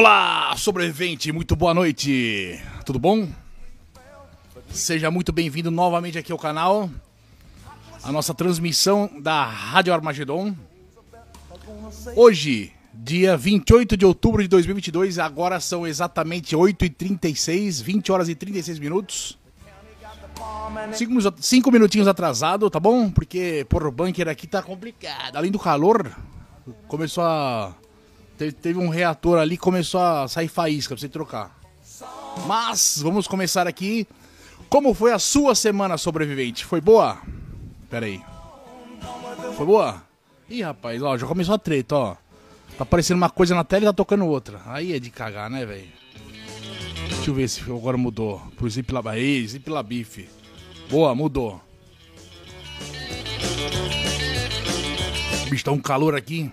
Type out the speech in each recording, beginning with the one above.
Olá, sobrevivente, muito boa noite. Tudo bom? Seja muito bem-vindo novamente aqui ao canal. A nossa transmissão da Rádio Armagedon. Hoje, dia 28 de outubro de 2022, agora são exatamente 8h36, 20 horas e 36 minutos. Cinco, cinco minutinhos atrasado, tá bom? Porque, por bunker aqui tá complicado. Além do calor, começou a Teve, teve um reator ali começou a sair faísca pra você trocar. Mas vamos começar aqui. Como foi a sua semana sobrevivente? Foi boa? Pera aí. Foi boa? Ih, rapaz, ó, já começou a treta, ó. Tá aparecendo uma coisa na tela e tá tocando outra. Aí é de cagar, né, velho? Deixa eu ver se agora mudou. Pro Zip Lab. Zip Labif. Boa, mudou. Bicho, tá um calor aqui.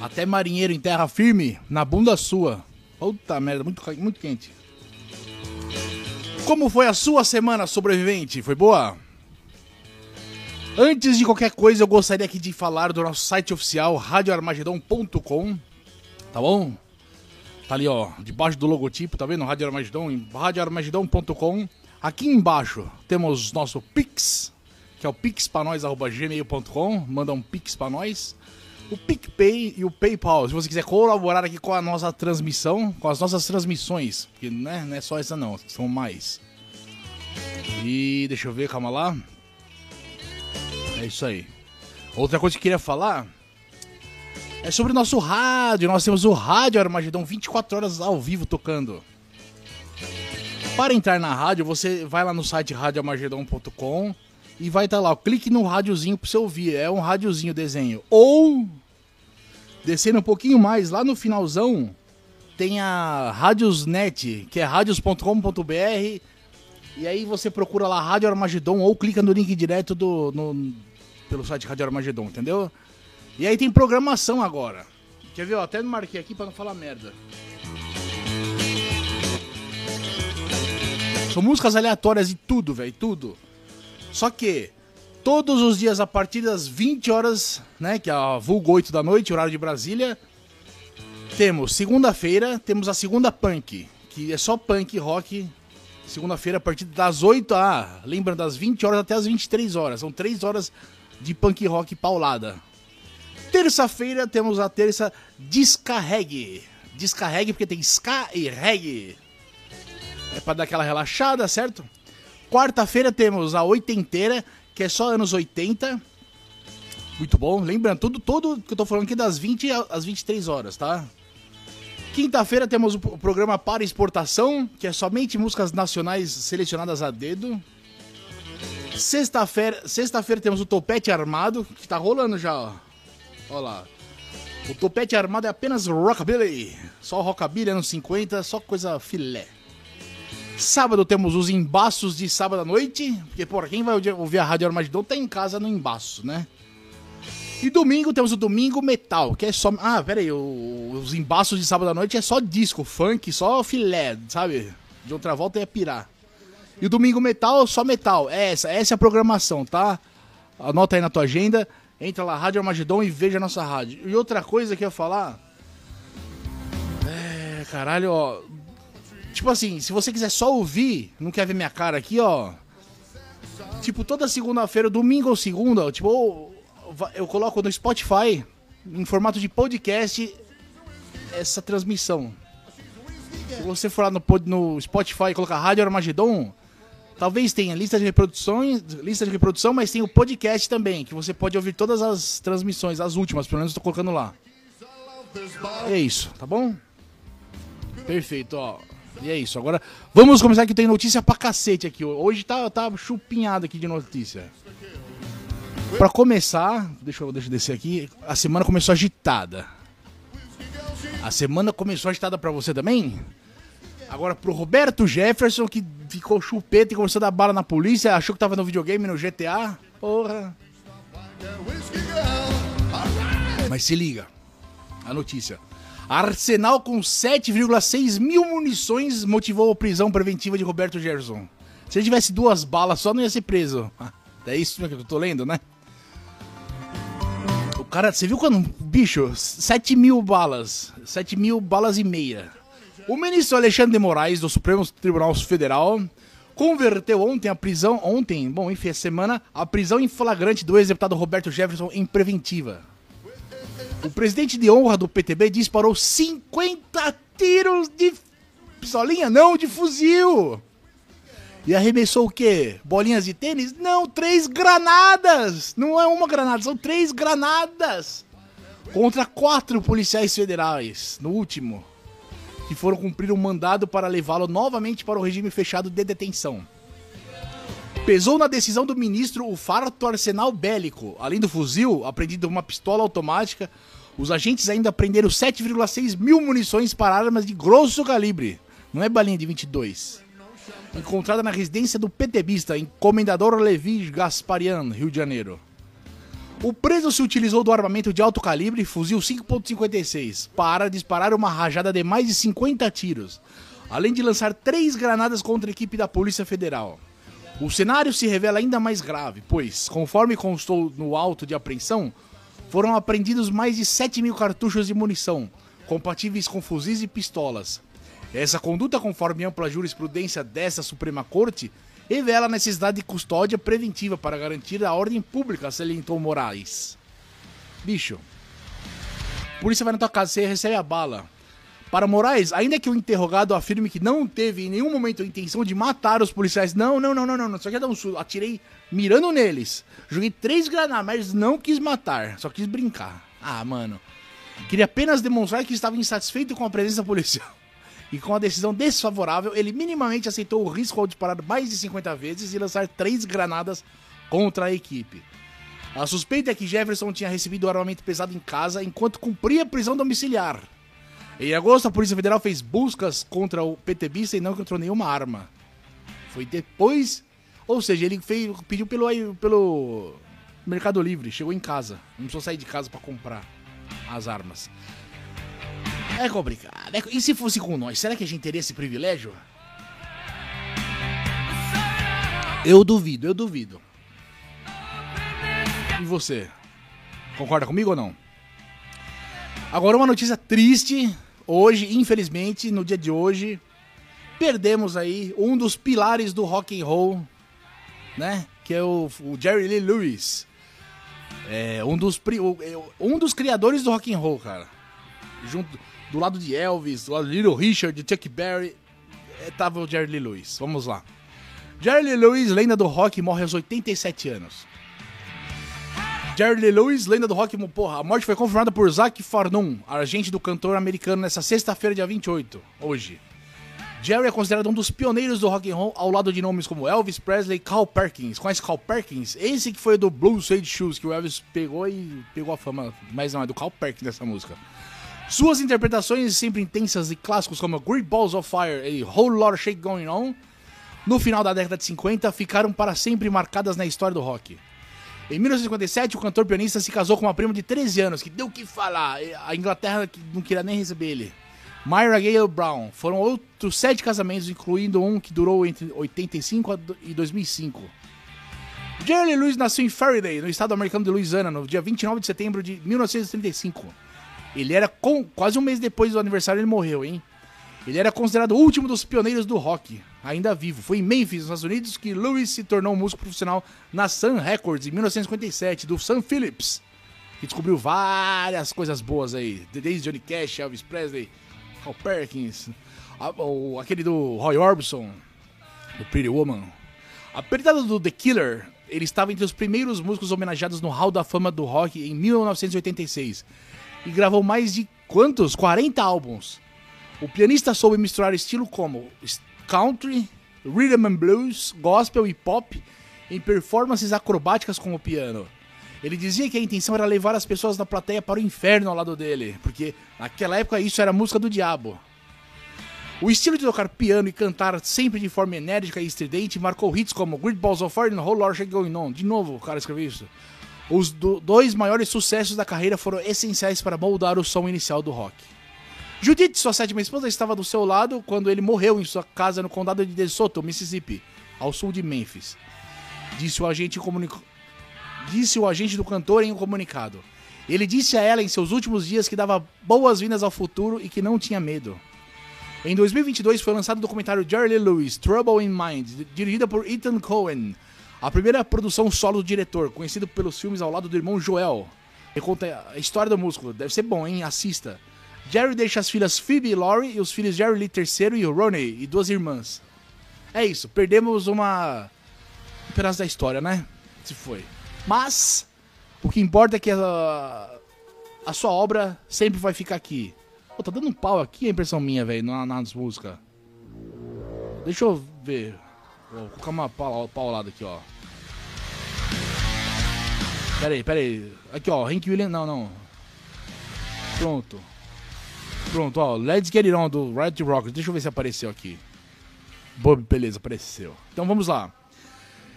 Até marinheiro em terra firme, na bunda sua. Puta merda, muito, muito quente. Como foi a sua semana sobrevivente? Foi boa? Antes de qualquer coisa, eu gostaria aqui de falar do nosso site oficial, radioarmagedon.com. Tá bom? Tá ali, ó, debaixo do logotipo, tá vendo? Rádio Armagedon, radioarmagedon.com. Aqui embaixo temos nosso Pix, que é o pixpanós.gmail.com. Manda um Pix pra nós o PicPay e o PayPal. Se você quiser colaborar aqui com a nossa transmissão, com as nossas transmissões, porque né, não é só essa não, são mais. E deixa eu ver, calma lá. É isso aí. Outra coisa que eu queria falar é sobre o nosso rádio. Nós temos o Rádio Armagedon 24 horas ao vivo tocando. Para entrar na rádio, você vai lá no site radioarmagedon.com e vai estar tá lá. Clique no rádiozinho para você ouvir. É um rádiozinho desenho. Ou descendo um pouquinho mais, lá no finalzão tem a Radiosnet, que é radios.com.br. E aí você procura lá Rádio Armagedon ou clica no link direto do no, pelo site Rádio Armagedon, entendeu? E aí tem programação agora. Quer ver? Eu até marquei aqui para não falar merda. São músicas aleatórias e tudo, velho, tudo. Só que todos os dias a partir das 20 horas, né, que é a vulgo 8 da noite, horário de Brasília, temos segunda-feira, temos a segunda punk, que é só punk rock. Segunda-feira a partir das 8 a, lembra das 20 horas até as 23 horas. São 3 horas de punk rock paulada. Terça-feira temos a terça descarregue. Descarregue porque tem ska e reggae. É para dar aquela relaxada, certo? Quarta-feira temos a oitenteira, que é só anos 80. Muito bom. Lembrando, tudo, tudo que eu tô falando aqui das 20 às 23 horas, tá? Quinta-feira temos o programa para exportação, que é somente músicas nacionais selecionadas a dedo. Sexta-feira sexta temos o Topete Armado, que tá rolando já, ó. Ó lá. O Topete Armado é apenas rockabilly. Só rockabilly anos 50, só coisa filé. Sábado temos os embaços de sábado à noite, porque, por quem vai ouvir a Rádio Armagedon tá em casa no embaço, né? E domingo temos o Domingo Metal, que é só. Ah, pera aí, os embaços de sábado à noite é só disco, funk, só filé, sabe? De outra volta é pirar. E o Domingo Metal, só metal. É essa, essa é a programação, tá? Anota aí na tua agenda, entra lá, Rádio Armagedon e veja a nossa rádio. E outra coisa que eu ia falar. É, caralho, ó. Tipo assim, se você quiser só ouvir, não quer ver minha cara aqui, ó. Tipo, toda segunda-feira, domingo ou segunda, tipo, eu coloco no Spotify, em formato de podcast, essa transmissão. Se você for lá no, no Spotify e colocar Rádio Armagedon, talvez tenha lista de reproduções, lista de reprodução, mas tem o podcast também, que você pode ouvir todas as transmissões, as últimas, pelo menos tô colocando lá. É isso, tá bom? Perfeito, ó. E é isso. Agora, vamos começar que tem notícia pra cacete aqui. Hoje tá, tá chupinhado aqui de notícia. Pra começar, deixa eu, deixa eu descer aqui. A semana começou agitada. A semana começou agitada pra você também? Agora pro Roberto Jefferson, que ficou chupeta e começou a dar bala na polícia, achou que tava no videogame, no GTA. Porra. Mas se liga. A notícia. Arsenal com 7,6 mil munições motivou a prisão preventiva de Roberto Gerson. Se ele tivesse duas balas só, não ia ser preso. É isso que eu tô lendo, né? cara, você viu quando. Bicho, 7 mil balas. 7 mil balas e meia. O ministro Alexandre de Moraes, do Supremo Tribunal Federal, converteu ontem a prisão. Ontem, bom, enfim, a semana, a prisão em flagrante do ex-deputado Roberto Jefferson em preventiva. O presidente de honra do PTB disparou 50 tiros de pistolinha, não, de fuzil. E arremessou o quê? Bolinhas de tênis? Não, três granadas! Não é uma granada, são três granadas! Contra quatro policiais federais, no último, que foram cumprir um mandado para levá-lo novamente para o regime fechado de detenção. Pesou na decisão do ministro o farto arsenal bélico. Além do fuzil, apreendido uma pistola automática, os agentes ainda apreenderam 7,6 mil munições para armas de grosso calibre. Não é balinha de 22 encontrada na residência do PTBista em Comendador Levi Gasparian, Rio de Janeiro. O preso se utilizou do armamento de alto calibre, fuzil 5.56, para disparar uma rajada de mais de 50 tiros, além de lançar três granadas contra a equipe da Polícia Federal. O cenário se revela ainda mais grave, pois, conforme constou no auto de apreensão, foram apreendidos mais de 7 mil cartuchos de munição, compatíveis com fuzis e pistolas, essa conduta, conforme ampla jurisprudência dessa Suprema Corte, revela a necessidade de custódia preventiva para garantir a ordem pública, salientou Moraes. Bicho, polícia vai na tua casa, você recebe a bala. Para Moraes, ainda que o interrogado afirme que não teve em nenhum momento a intenção de matar os policiais, não, não, não, não, não, só quer dar um susto, atirei mirando neles, joguei três granadas, mas não quis matar, só quis brincar. Ah, mano, queria apenas demonstrar que estava insatisfeito com a presença policial e com a decisão desfavorável, ele minimamente aceitou o risco ao disparar mais de 50 vezes e lançar três granadas contra a equipe. A suspeita é que Jefferson tinha recebido armamento pesado em casa enquanto cumpria prisão domiciliar. Em agosto, a Polícia Federal fez buscas contra o PTBista e não encontrou nenhuma arma. Foi depois. Ou seja, ele fez, pediu pelo, pelo Mercado Livre, chegou em casa. Não precisou sair de casa para comprar as armas. É complicado. É e se fosse com nós, será que a gente teria esse privilégio? Eu duvido, eu duvido. E você? Concorda comigo ou não? Agora uma notícia triste. Hoje, infelizmente, no dia de hoje, perdemos aí um dos pilares do rock and roll, né? Que é o, o Jerry Lee Lewis. É um dos, é, um dos criadores do rock and roll, cara. Junto, do lado de Elvis, do lado de Little Richard, de Chuck Berry, é, tava o Jerry Lee Lewis. Vamos lá. Jerry Lee Lewis, lenda do rock, morre aos 87 anos. Jerry Lewis, lenda do rock, porra, a morte foi confirmada por Zac Farnum, agente do cantor americano, nessa sexta-feira, dia 28, hoje. Jerry é considerado um dos pioneiros do rock and roll, ao lado de nomes como Elvis Presley e Carl Perkins. Conhece Carl Perkins? Esse que foi do Blue Suede Shoes, que o Elvis pegou e pegou a fama, mas não, é do Carl Perkins essa música. Suas interpretações sempre intensas e clássicos como Great Balls of Fire e Whole Lot of Shake Going On, no final da década de 50, ficaram para sempre marcadas na história do rock. Em 1957, o cantor pianista se casou com uma prima de 13 anos, que deu o que falar. A Inglaterra não queria nem receber ele. Myra Gale Brown. Foram outros sete casamentos, incluindo um que durou entre 85 e 2005. Jerry Lewis nasceu em Faraday, no estado americano de Louisiana, no dia 29 de setembro de 1935. Ele era com, quase um mês depois do aniversário ele morreu, hein? Ele era considerado o último dos pioneiros do rock, ainda vivo. Foi em Memphis, nos Estados Unidos, que Lewis se tornou músico profissional na Sun Records em 1957, do Sun Phillips, que descobriu várias coisas boas aí, desde Johnny Cash, Elvis Presley, Carl Perkins, aquele do Roy Orbison, do Pretty Woman. Apelidado do The Killer, ele estava entre os primeiros músicos homenageados no Hall da Fama do Rock em 1986 e gravou mais de quantos? 40 álbuns. O pianista soube misturar estilo como country, rhythm and blues, gospel e pop em performances acrobáticas com o piano. Ele dizia que a intenção era levar as pessoas da plateia para o inferno ao lado dele, porque naquela época isso era música do diabo. O estilo de tocar piano e cantar sempre de forma enérgica e estridente marcou hits como Great Balls of Fire e Whole Lot Going On. De novo, o cara escreveu isso. Os do, dois maiores sucessos da carreira foram essenciais para moldar o som inicial do rock. Judith, sua sétima esposa, estava do seu lado quando ele morreu em sua casa no condado de DeSoto, Mississippi, ao sul de Memphis. Disse o agente. Disse o agente do cantor em um comunicado. Ele disse a ela em seus últimos dias que dava boas-vindas ao futuro e que não tinha medo. Em 2022 foi lançado o documentário Jerry Lewis, Trouble in Mind, dirigida por Ethan Cohen, a primeira produção solo do diretor, conhecido pelos filmes ao lado do irmão Joel. Ele conta a história do músculo, deve ser bom, hein? Assista. Jerry deixa as filhas Phoebe e Laurie e os filhos Jerry Lee III e Ronnie e duas irmãs. É isso, perdemos uma um pedaço da história, né? Se foi. Mas o que importa é que a, a sua obra sempre vai ficar aqui. Pô, tá dando um pau aqui a impressão minha, velho, na, nas músicas. Deixa eu ver. Vou colocar uma pau, paulada aqui, ó. Pera aí, pera aí. Aqui, ó. Hank Williams. Não, não. Pronto. Pronto, ó. Let's Get It On do Red Rockers. Deixa eu ver se apareceu aqui. Bob, beleza, apareceu. Então vamos lá.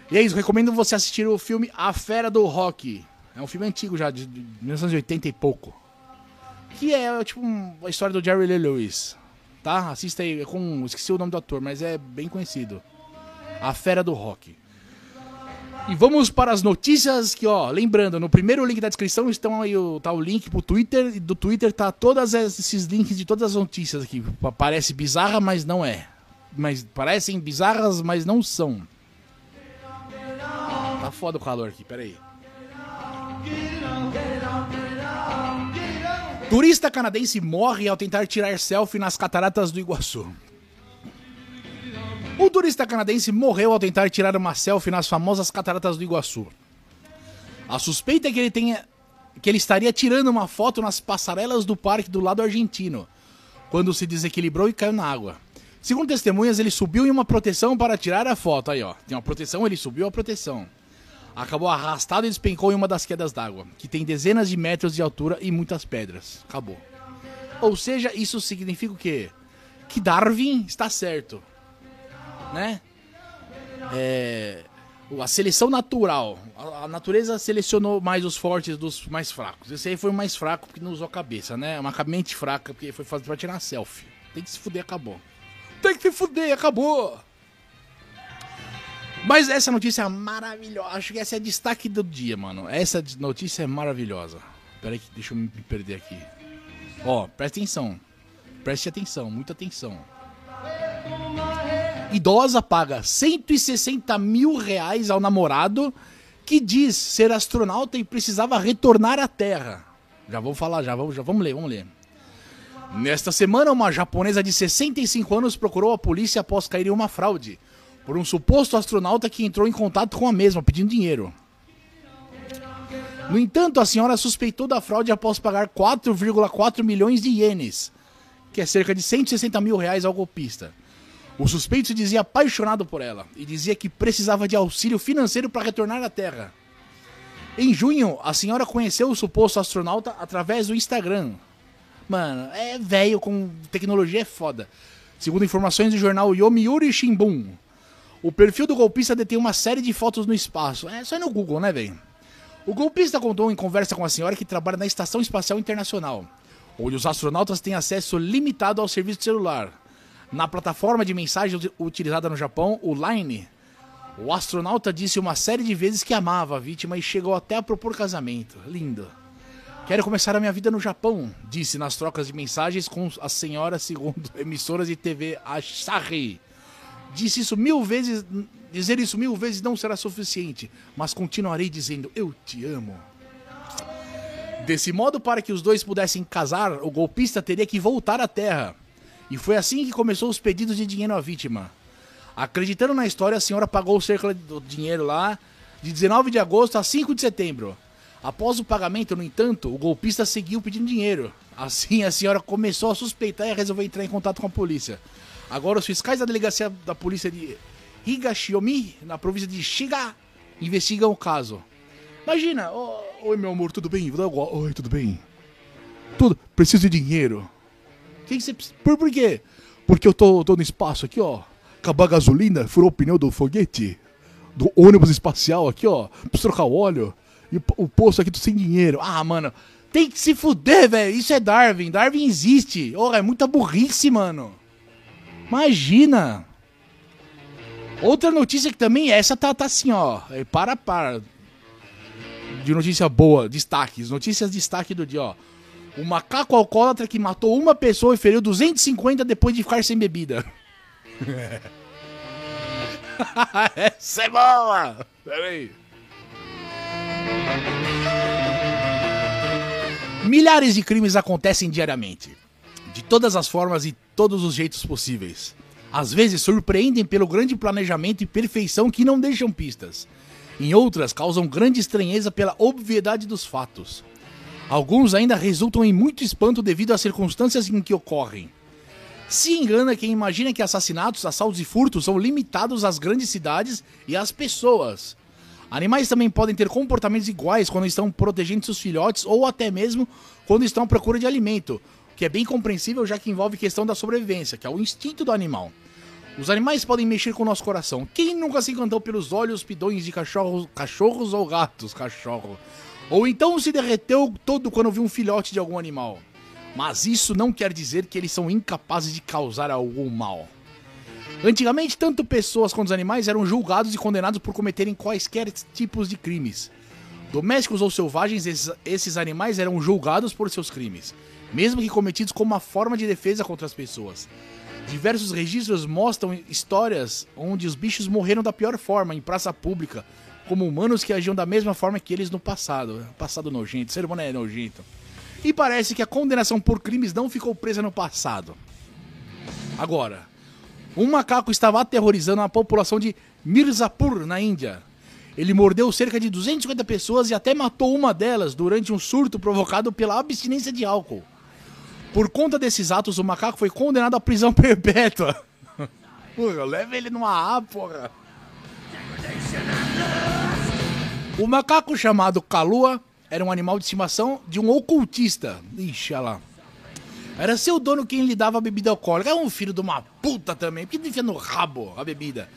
E é isso, recomendo você assistir o filme A Fera do Rock. É um filme antigo já, de 1980 e pouco. Que é tipo a história do Jerry Lee Lewis. Tá? Assista aí, é com. Esqueci o nome do ator, mas é bem conhecido. A Fera do Rock. E vamos para as notícias que, ó, lembrando, no primeiro link da descrição estão aí o, tá o link pro Twitter, e do Twitter tá todos esses links de todas as notícias aqui. Parece bizarra, mas não é. Mas parecem bizarras, mas não são. Tá foda o calor aqui, peraí. Turista canadense morre ao tentar tirar selfie nas cataratas do Iguaçu. O turista canadense morreu ao tentar tirar uma selfie nas famosas cataratas do Iguaçu. A suspeita é que ele tenha que ele estaria tirando uma foto nas passarelas do parque do lado argentino, quando se desequilibrou e caiu na água. Segundo testemunhas, ele subiu em uma proteção para tirar a foto. Aí, ó, tem uma proteção, ele subiu a proteção acabou arrastado e despencou em uma das quedas d'água, que tem dezenas de metros de altura e muitas pedras. Acabou. Ou seja, isso significa o quê? Que Darwin está certo. Né? É, a seleção natural. A, natureza selecionou mais os fortes dos mais fracos. Esse aí foi o mais fraco porque não usou cabeça, né? Uma mente fraca porque foi fazer pra tirar selfie. Tem que se fuder, acabou. Tem que se fuder, acabou! Mas essa notícia é maravilhosa. Acho que essa é destaque do dia, mano. Essa notícia é maravilhosa. Pera aí, deixa eu me perder aqui. Ó, preste atenção. Preste atenção, muita atenção. Idosa paga 160 mil reais ao namorado que diz ser astronauta e precisava retornar à Terra. Já vou falar, já vamos, já vamos ler, vamos ler. Nesta semana, uma japonesa de 65 anos procurou a polícia após cair em uma fraude por um suposto astronauta que entrou em contato com a mesma pedindo dinheiro. No entanto, a senhora suspeitou da fraude após pagar 4,4 milhões de ienes, que é cerca de 160 mil reais ao golpista. O suspeito se dizia apaixonado por ela e dizia que precisava de auxílio financeiro para retornar à Terra. Em junho, a senhora conheceu o suposto astronauta através do Instagram. Mano, é velho com tecnologia é foda. Segundo informações do jornal Yomiuri Shimbun, o perfil do golpista detém uma série de fotos no espaço. É só no Google, né, velho? O golpista contou em conversa com a senhora que trabalha na Estação Espacial Internacional, onde os astronautas têm acesso limitado ao serviço celular. Na plataforma de mensagens utilizada no Japão, o Line, o astronauta disse uma série de vezes que amava a vítima e chegou até a propor casamento. Lindo. Quero começar a minha vida no Japão, disse nas trocas de mensagens com a senhora, segundo emissoras de TV Asahi disse isso mil vezes, dizer isso mil vezes não será suficiente, mas continuarei dizendo: Eu te amo. Desse modo, para que os dois pudessem casar, o golpista teria que voltar à Terra. E foi assim que começou os pedidos de dinheiro à vítima. Acreditando na história, a senhora pagou cerca do dinheiro lá de 19 de agosto a 5 de setembro. Após o pagamento, no entanto, o golpista seguiu pedindo dinheiro. Assim, a senhora começou a suspeitar e resolveu entrar em contato com a polícia. Agora, os fiscais da delegacia da polícia de Higashiomi, na província de Shiga, investigam o caso. Imagina, oh, oi meu amor, tudo bem? Oi, tudo bem? Tudo, preciso de dinheiro. Que que por, por quê? Porque eu tô, tô no espaço aqui, ó. Acabou a gasolina, furou o pneu do foguete, do ônibus espacial aqui, ó. Preciso trocar o óleo. E o, o posto aqui tô sem dinheiro. Ah, mano, tem que se fuder, velho. Isso é Darwin. Darwin existe. Oh, é muita burrice, mano. Imagina! Outra notícia que também, essa tá, tá assim, ó. É para, para. de notícia boa, destaques, notícias destaque do dia, ó. O macaco alcoólatra que matou uma pessoa e feriu 250 depois de ficar sem bebida. Essa é boa! Peraí. Milhares de crimes acontecem diariamente, de todas as formas e todos os jeitos possíveis. Às vezes surpreendem pelo grande planejamento e perfeição que não deixam pistas. Em outras, causam grande estranheza pela obviedade dos fatos. Alguns ainda resultam em muito espanto devido às circunstâncias em que ocorrem. Se engana quem imagina que assassinatos, assaltos e furtos são limitados às grandes cidades e às pessoas. Animais também podem ter comportamentos iguais quando estão protegendo seus filhotes ou até mesmo quando estão à procura de alimento, que é bem compreensível já que envolve questão da sobrevivência, que é o instinto do animal. Os animais podem mexer com o nosso coração. Quem nunca se encantou pelos olhos pidões de cachorros, cachorros ou gatos, cachorro? Ou então se derreteu todo quando viu um filhote de algum animal. Mas isso não quer dizer que eles são incapazes de causar algum mal. Antigamente, tanto pessoas quanto animais eram julgados e condenados por cometerem quaisquer tipos de crimes. Domésticos ou selvagens, esses animais eram julgados por seus crimes, mesmo que cometidos como uma forma de defesa contra as pessoas. Diversos registros mostram histórias onde os bichos morreram da pior forma, em praça pública, como humanos que agiam da mesma forma que eles no passado. Passado nojento, ser humano é nojento. E parece que a condenação por crimes não ficou presa no passado. Agora, um macaco estava aterrorizando a população de Mirzapur, na Índia. Ele mordeu cerca de 250 pessoas e até matou uma delas durante um surto provocado pela abstinência de álcool. Por conta desses atos, o macaco foi condenado à prisão perpétua. Porra, leva ele numa A, porra. O macaco chamado Kalua era um animal de estimação de um ocultista. Ixi, lá. Era seu dono quem lhe dava a bebida alcoólica. Era um filho de uma puta também. Por que enfia no rabo a bebida?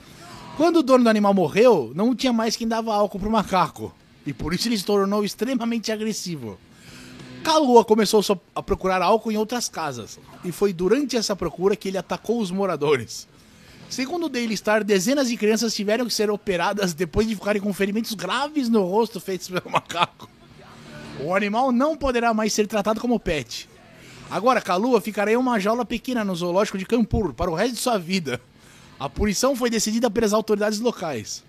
Quando o dono do animal morreu, não tinha mais quem dava álcool pro macaco. E por isso ele se tornou extremamente agressivo. Kalua começou a procurar álcool em outras casas. E foi durante essa procura que ele atacou os moradores. Segundo o Daily Star, dezenas de crianças tiveram que ser operadas depois de ficarem com ferimentos graves no rosto feitos pelo macaco. O animal não poderá mais ser tratado como pet. Agora, Kalua ficará em uma jaula pequena no zoológico de Kanpur para o resto de sua vida. A punição foi decidida pelas autoridades locais.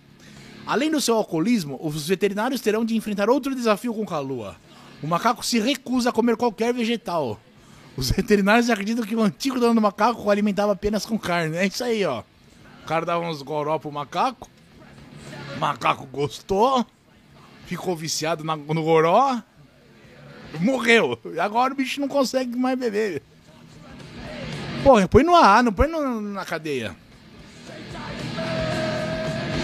Além do seu alcoolismo, os veterinários terão de enfrentar outro desafio com Kalua. O macaco se recusa a comer qualquer vegetal. Os veterinários acreditam que o antigo dono do macaco alimentava apenas com carne. É isso aí, ó. O cara dava uns goró pro macaco. O macaco gostou. Ficou viciado na, no goró morreu. Agora o bicho não consegue mais beber. Porra, põe no ar, não põe no, na cadeia.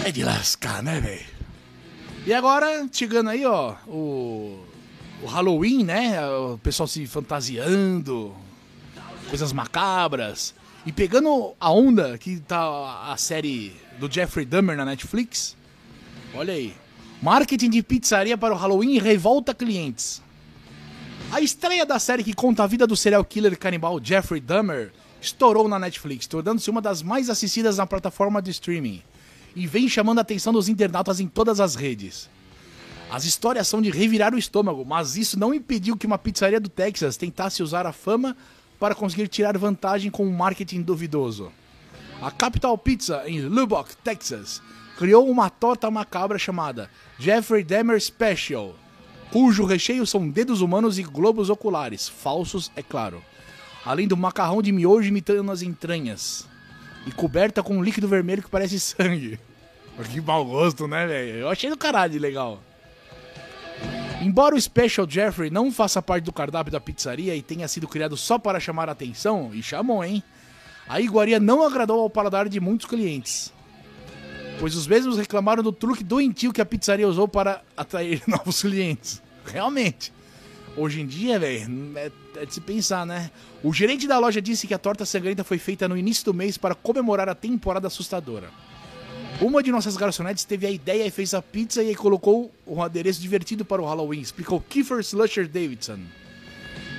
É de lascar, né, velho? E agora, chegando aí, ó, o, o Halloween, né? O pessoal se fantasiando, coisas macabras. E pegando a onda que tá a série do Jeffrey Dahmer na Netflix. Olha aí. Marketing de pizzaria para o Halloween revolta clientes. A estreia da série que conta a vida do serial killer canibal Jeffrey Dahmer estourou na Netflix, tornando-se uma das mais assistidas na plataforma de streaming e vem chamando a atenção dos internautas em todas as redes. As histórias são de revirar o estômago, mas isso não impediu que uma pizzaria do Texas tentasse usar a fama para conseguir tirar vantagem com um marketing duvidoso. A Capital Pizza, em Lubbock, Texas, criou uma torta macabra chamada Jeffrey Dahmer Special, cujo recheio são dedos humanos e globos oculares, falsos, é claro. Além do macarrão de miojo imitando as entranhas. E coberta com um líquido vermelho que parece sangue. Que mau gosto, né, velho? Eu achei do caralho legal. Embora o Special Jeffrey não faça parte do cardápio da pizzaria e tenha sido criado só para chamar a atenção, e chamou, hein? A iguaria não agradou ao paladar de muitos clientes pois os mesmos reclamaram do truque doentio que a pizzaria usou para atrair novos clientes. Realmente. Hoje em dia, velho, é, é, de se pensar, né? O gerente da loja disse que a torta sangrenta foi feita no início do mês para comemorar a temporada assustadora. Uma de nossas garçonetes teve a ideia e fez a pizza e colocou um adereço divertido para o Halloween, explicou Kiefer Slusher Davidson.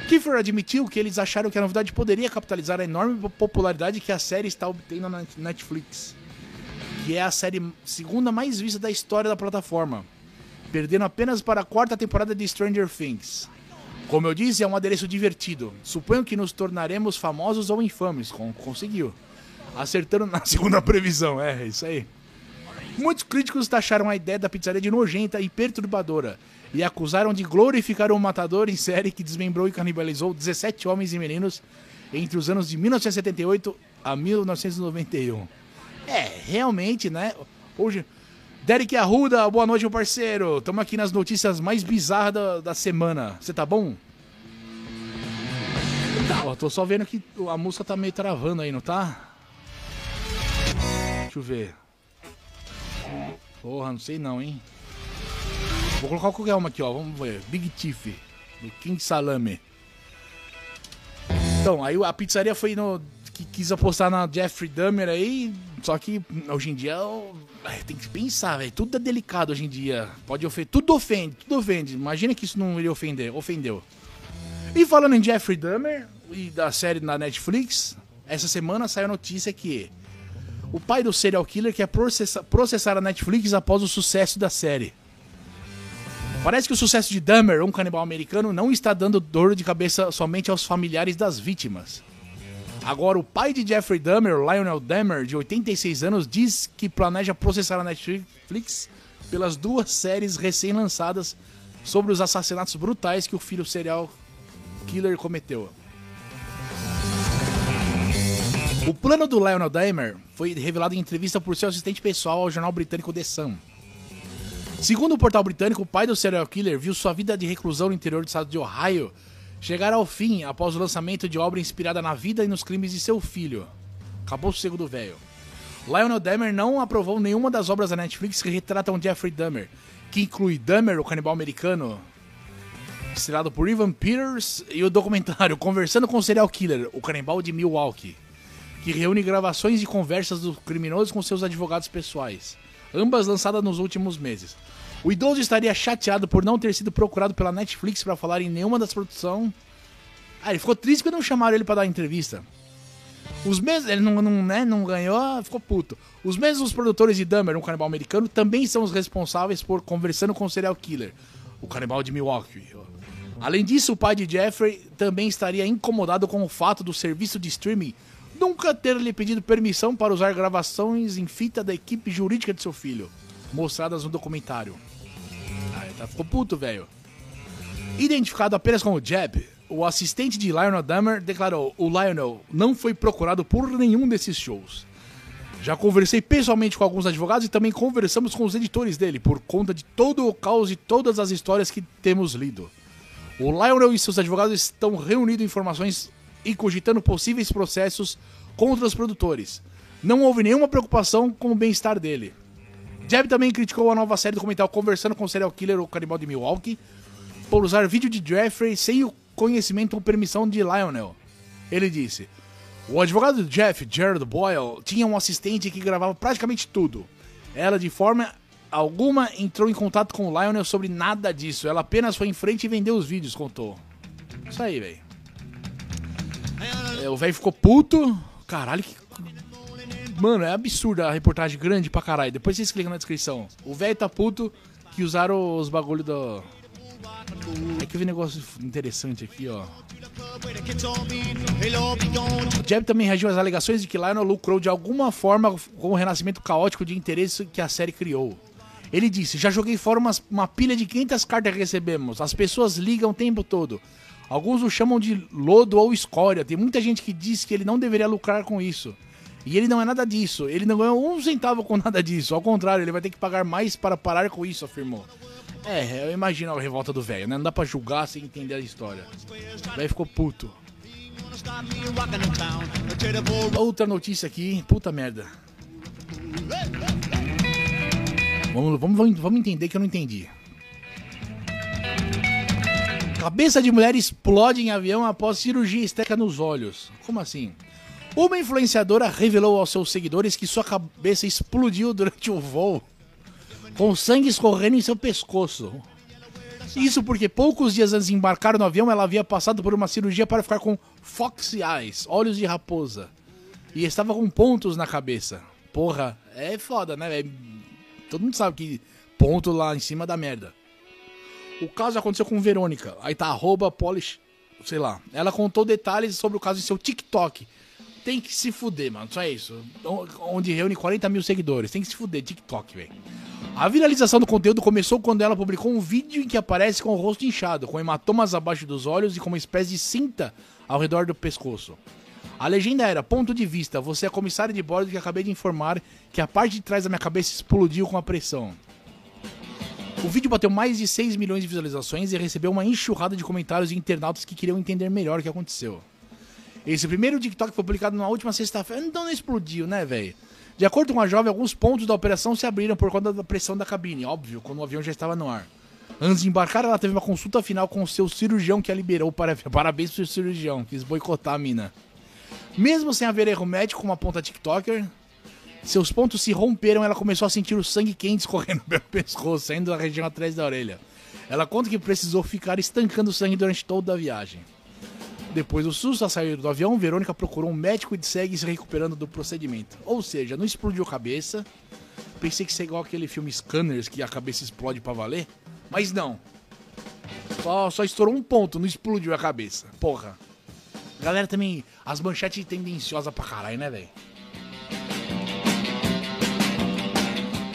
Kiefer admitiu que eles acharam que a novidade poderia capitalizar a enorme popularidade que a série está obtendo na Netflix que é a série segunda mais vista da história da plataforma. perdendo apenas para a quarta temporada de Stranger Things. Como eu disse, é um adereço divertido. Suponho que nos tornaremos famosos ou infames. conseguiu. Acertando na segunda previsão, é, isso aí. Muitos críticos taxaram a ideia da pizzaria de nojenta e perturbadora e acusaram de glorificar um matador em série que desmembrou e canibalizou 17 homens e meninos entre os anos de 1978 a 1991. É, realmente, né? Hoje. Derek Arruda, boa noite, meu parceiro. Estamos aqui nas notícias mais bizarras da, da semana. Você tá bom? Ó, tô só vendo que a música tá meio travando aí, não tá? Deixa eu ver. Porra, não sei não, hein? Vou colocar qualquer uma aqui, ó. Vamos ver. Big Tiff, do King Salame. Então, aí a pizzaria foi no. Que quis apostar na Jeffrey Dahmer aí. Só que hoje em dia tem que pensar, velho. Tudo é delicado hoje em dia. Pode ofender. Tudo ofende, tudo ofende. Imagina que isso não iria ofender. Ofendeu. E falando em Jeffrey Dahmer e da série na Netflix, essa semana saiu a notícia que o pai do serial killer quer processar, processar a Netflix após o sucesso da série. Parece que o sucesso de Dahmer, um canibal americano, não está dando dor de cabeça somente aos familiares das vítimas. Agora, o pai de Jeffrey Dahmer, Lionel Dahmer, de 86 anos, diz que planeja processar a Netflix pelas duas séries recém-lançadas sobre os assassinatos brutais que o filho serial killer cometeu. O plano do Lionel Dahmer foi revelado em entrevista por seu assistente pessoal ao jornal britânico The Sun. Segundo o portal britânico, o pai do serial killer viu sua vida de reclusão no interior do estado de Ohio chegar ao fim após o lançamento de obra inspirada na vida e nos crimes de seu filho. Acabou o cego do velho. Lionel Dahmer não aprovou nenhuma das obras da Netflix que retratam Jeffrey Dahmer, que inclui Dahmer, o canibal americano, estrelado por Ivan Peters, e o documentário Conversando com o Serial Killer, o canibal de Milwaukee que reúne gravações e conversas do criminoso com seus advogados pessoais, ambas lançadas nos últimos meses. O idoso estaria chateado por não ter sido procurado pela Netflix para falar em nenhuma das produções. Ah, ele ficou triste quando não chamaram ele para dar entrevista. Os mesmos, ele não, não, né, não ganhou, ficou puto. Os mesmos produtores de Dahmer, um canibal americano, também são os responsáveis por Conversando com o Serial Killer, o canibal de Milwaukee. Além disso, o pai de Jeffrey também estaria incomodado com o fato do serviço de streaming nunca ter lhe pedido permissão para usar gravações em fita da equipe jurídica de seu filho, mostradas no documentário. Ah, tá, ficou puto, velho. Identificado apenas como Jeb, o assistente de Lionel Dahmer declarou: o Lionel não foi procurado por nenhum desses shows. Já conversei pessoalmente com alguns advogados e também conversamos com os editores dele, por conta de todo o caos e todas as histórias que temos lido. O Lionel e seus advogados estão reunindo informações e cogitando possíveis processos contra os produtores. Não houve nenhuma preocupação com o bem-estar dele. Jeb também criticou a nova série documental Conversando com o Serial Killer, o Canibal de Milwaukee, por usar vídeo de Jeffrey sem o conhecimento ou permissão de Lionel. Ele disse: O advogado Jeff, Jared Boyle, tinha um assistente que gravava praticamente tudo. Ela, de forma alguma, entrou em contato com o Lionel sobre nada disso. Ela apenas foi em frente e vendeu os vídeos, contou. Isso aí, velho. É, o velho ficou puto. Caralho, que. Mano, é absurdo a reportagem grande pra caralho. Depois vocês clicam na descrição. O velho tá puto que usaram os bagulho do. É que vi um negócio interessante aqui, ó. O Jeb também reagiu às alegações de que Lionel lucrou de alguma forma com o renascimento caótico de interesse que a série criou. Ele disse: Já joguei fora uma pilha de 500 cartas que recebemos. As pessoas ligam o tempo todo. Alguns o chamam de lodo ou escória. Tem muita gente que diz que ele não deveria lucrar com isso. E ele não é nada disso. Ele não ganhou um centavo com nada disso. Ao contrário, ele vai ter que pagar mais para parar com isso, afirmou. É, eu imagino a revolta do velho, né? Não dá pra julgar sem entender a história. O velho ficou puto. Outra notícia aqui, puta merda. Vamos, vamos, vamos entender que eu não entendi. Cabeça de mulher explode em avião após cirurgia estética nos olhos. Como assim? Uma influenciadora revelou aos seus seguidores que sua cabeça explodiu durante o voo, com sangue escorrendo em seu pescoço. Isso porque poucos dias antes de embarcar no avião, ela havia passado por uma cirurgia para ficar com fox eyes, olhos de raposa, e estava com pontos na cabeça. Porra, é foda, né? É... Todo mundo sabe que ponto lá em cima da merda. O caso aconteceu com Verônica. Aí tá arroba polish, sei lá. Ela contou detalhes sobre o caso em seu TikTok. Tem que se fuder, mano. Só é isso. Onde reúne 40 mil seguidores. Tem que se fuder, TikTok, velho. A viralização do conteúdo começou quando ela publicou um vídeo em que aparece com o rosto inchado, com hematomas abaixo dos olhos e com uma espécie de cinta ao redor do pescoço. A legenda era: ponto de vista, você é comissário de bordo que acabei de informar que a parte de trás da minha cabeça explodiu com a pressão. O vídeo bateu mais de 6 milhões de visualizações e recebeu uma enxurrada de comentários de internautas que queriam entender melhor o que aconteceu. Esse primeiro TikTok foi publicado na última sexta-feira, então não explodiu, né, velho? De acordo com a jovem, alguns pontos da operação se abriram por conta da pressão da cabine, óbvio, quando o avião já estava no ar. Antes de embarcar, ela teve uma consulta final com o seu cirurgião que a liberou. Para... Parabéns pro seu cirurgião, quis boicotar a mina. Mesmo sem haver erro médico uma ponta TikToker, seus pontos se romperam ela começou a sentir o sangue quente escorrendo pelo pescoço, saindo da região atrás da orelha. Ela conta que precisou ficar estancando o sangue durante toda a viagem. Depois do susto a sair do avião, Verônica procurou um médico e segue se recuperando do procedimento. Ou seja, não explodiu a cabeça. Pensei que seria igual aquele filme Scanners, que a cabeça explode para valer. Mas não. Só, só estourou um ponto, não explodiu a cabeça. Porra. Galera também, as manchetes tendenciosas pra caralho, né, velho?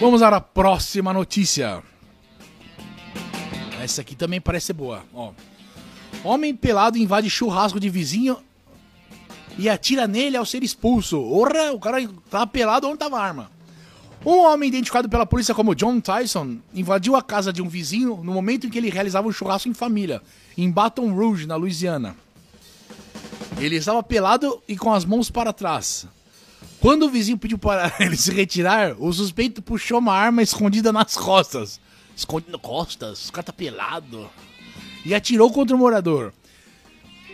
Vamos à próxima notícia. Essa aqui também parece boa. Ó. Homem pelado invade churrasco de vizinho e atira nele ao ser expulso. Ora, o cara tava pelado onde tava a arma. Um homem identificado pela polícia como John Tyson invadiu a casa de um vizinho no momento em que ele realizava um churrasco em família, em Baton Rouge, na Louisiana. Ele estava pelado e com as mãos para trás. Quando o vizinho pediu para ele se retirar, o suspeito puxou uma arma escondida nas costas. Escondendo costas? O cara tá pelado. E atirou contra o morador.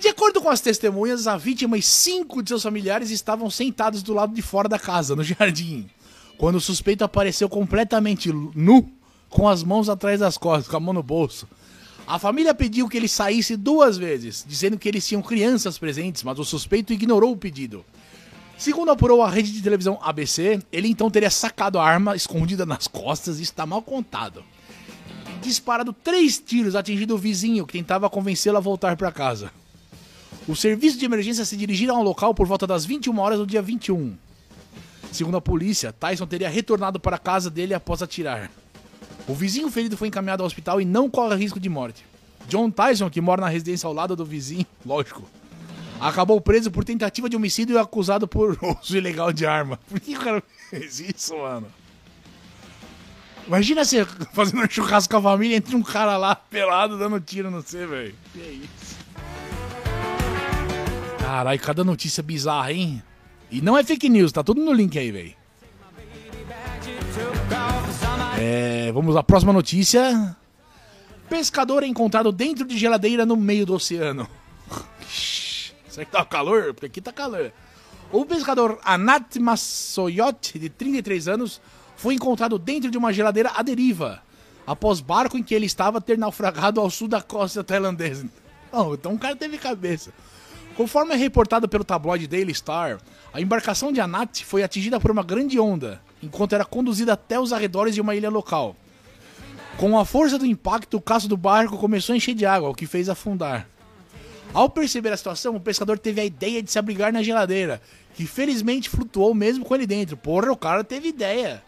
De acordo com as testemunhas, a vítima e cinco de seus familiares estavam sentados do lado de fora da casa, no jardim, quando o suspeito apareceu completamente nu, com as mãos atrás das costas, com a mão no bolso. A família pediu que ele saísse duas vezes, dizendo que eles tinham crianças presentes, mas o suspeito ignorou o pedido. Segundo apurou a rede de televisão ABC, ele então teria sacado a arma escondida nas costas e está mal contado. Disparado três tiros atingindo o vizinho que tentava convencê-lo a voltar para casa. O serviço de emergência se dirigiram ao local por volta das 21 horas do dia 21. Segundo a polícia, Tyson teria retornado para a casa dele após atirar. O vizinho ferido foi encaminhado ao hospital e não corre risco de morte. John Tyson, que mora na residência ao lado do vizinho, lógico, acabou preso por tentativa de homicídio e acusado por uso ilegal de arma. Por que o cara fez isso, mano? Imagina você fazendo um churrasco com a família, entra um cara lá pelado dando tiro no você, velho. Que é isso? Caralho, cada notícia bizarra, hein? E não é fake news, tá tudo no link aí, velho. É, vamos à próxima notícia. Pescador é encontrado dentro de geladeira no meio do oceano. Será que tá calor? Porque aqui tá calor. O pescador Anat Massoyot, de 33 anos, foi encontrado dentro de uma geladeira à deriva, após barco em que ele estava ter naufragado ao sul da costa tailandesa. Oh, então o cara teve cabeça. Conforme é reportado pelo tabloide Daily Star, a embarcação de Anat foi atingida por uma grande onda, enquanto era conduzida até os arredores de uma ilha local. Com a força do impacto, o caso do barco começou a encher de água, o que fez afundar. Ao perceber a situação, o pescador teve a ideia de se abrigar na geladeira, que felizmente flutuou mesmo com ele dentro. Porra, o cara teve ideia.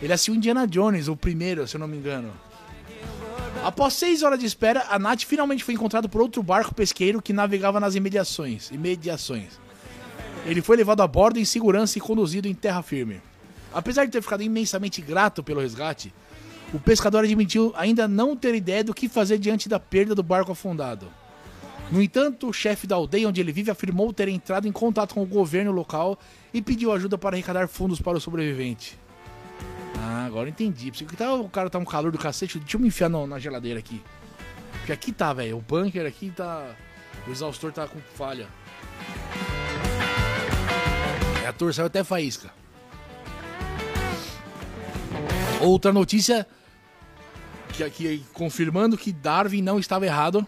Ele assistiu Indiana Jones, o primeiro, se eu não me engano. Após seis horas de espera, a Nath finalmente foi encontrado por outro barco pesqueiro que navegava nas imediações. imediações. Ele foi levado a bordo em segurança e conduzido em terra firme. Apesar de ter ficado imensamente grato pelo resgate, o pescador admitiu ainda não ter ideia do que fazer diante da perda do barco afundado. No entanto, o chefe da aldeia onde ele vive afirmou ter entrado em contato com o governo local e pediu ajuda para arrecadar fundos para o sobrevivente. Ah, agora entendi. Porque tá, o cara tá um calor do cacete. Deixa eu me enfiar no, na geladeira aqui. Porque aqui tá, velho. O bunker aqui tá. O exaustor tá com falha. É, a saiu até faísca. Outra notícia que aqui confirmando que Darwin não estava errado.